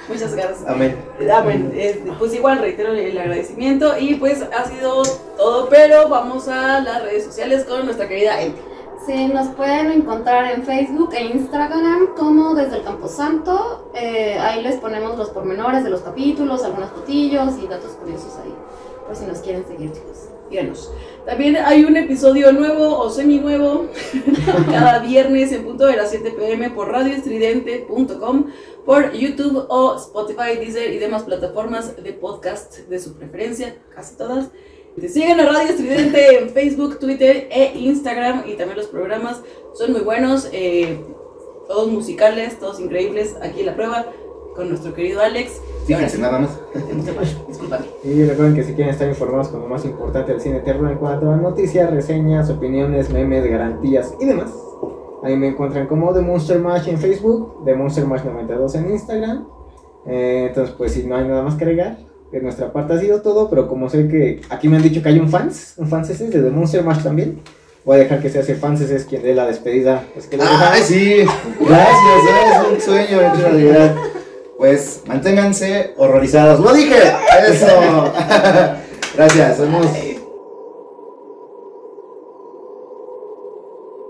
Speaker 2: Muchas gracias.
Speaker 3: Amén.
Speaker 2: Amén. Eh, Pues igual reitero el agradecimiento y pues ha sido todo, pero vamos a las redes sociales con nuestra querida Ente.
Speaker 4: Sí, nos pueden encontrar en Facebook e Instagram como desde el Camposanto. Eh, ahí les ponemos los pormenores de los capítulos, algunos fotillos y datos curiosos ahí, por si nos quieren seguir, chicos.
Speaker 2: Díganos. También hay un episodio nuevo o semi nuevo [laughs] cada viernes en punto de las 7 pm por radioestridente.com, por YouTube o Spotify, Deezer y demás plataformas de podcast de su preferencia, casi todas. Te siguen a Radio Estridente en Facebook, Twitter e Instagram y también los programas son muy buenos, eh, todos musicales, todos increíbles. Aquí la prueba con nuestro querido Alex.
Speaker 3: Fíjense
Speaker 2: sí,
Speaker 3: nada más.
Speaker 6: Y recuerden que si quieren estar informados con lo más importante del cine terror en cuanto a noticias, reseñas, opiniones, memes, garantías y demás, ahí me encuentran como The Monster Mash en Facebook, The Monster Mash 92 en Instagram. Eh, entonces, pues si no hay nada más que agregar, de nuestra parte ha sido todo, pero como sé que aquí me han dicho que hay un fans, un fans ese de The Monster Mash también, voy a dejar que sea ese fans ese es quien dé la despedida. Es que dejamos.
Speaker 3: sí. Gracias, es un sueño hecho realidad. Pues manténganse horrorizados. ¡Lo dije! ¡Eso! [laughs] Gracias, somos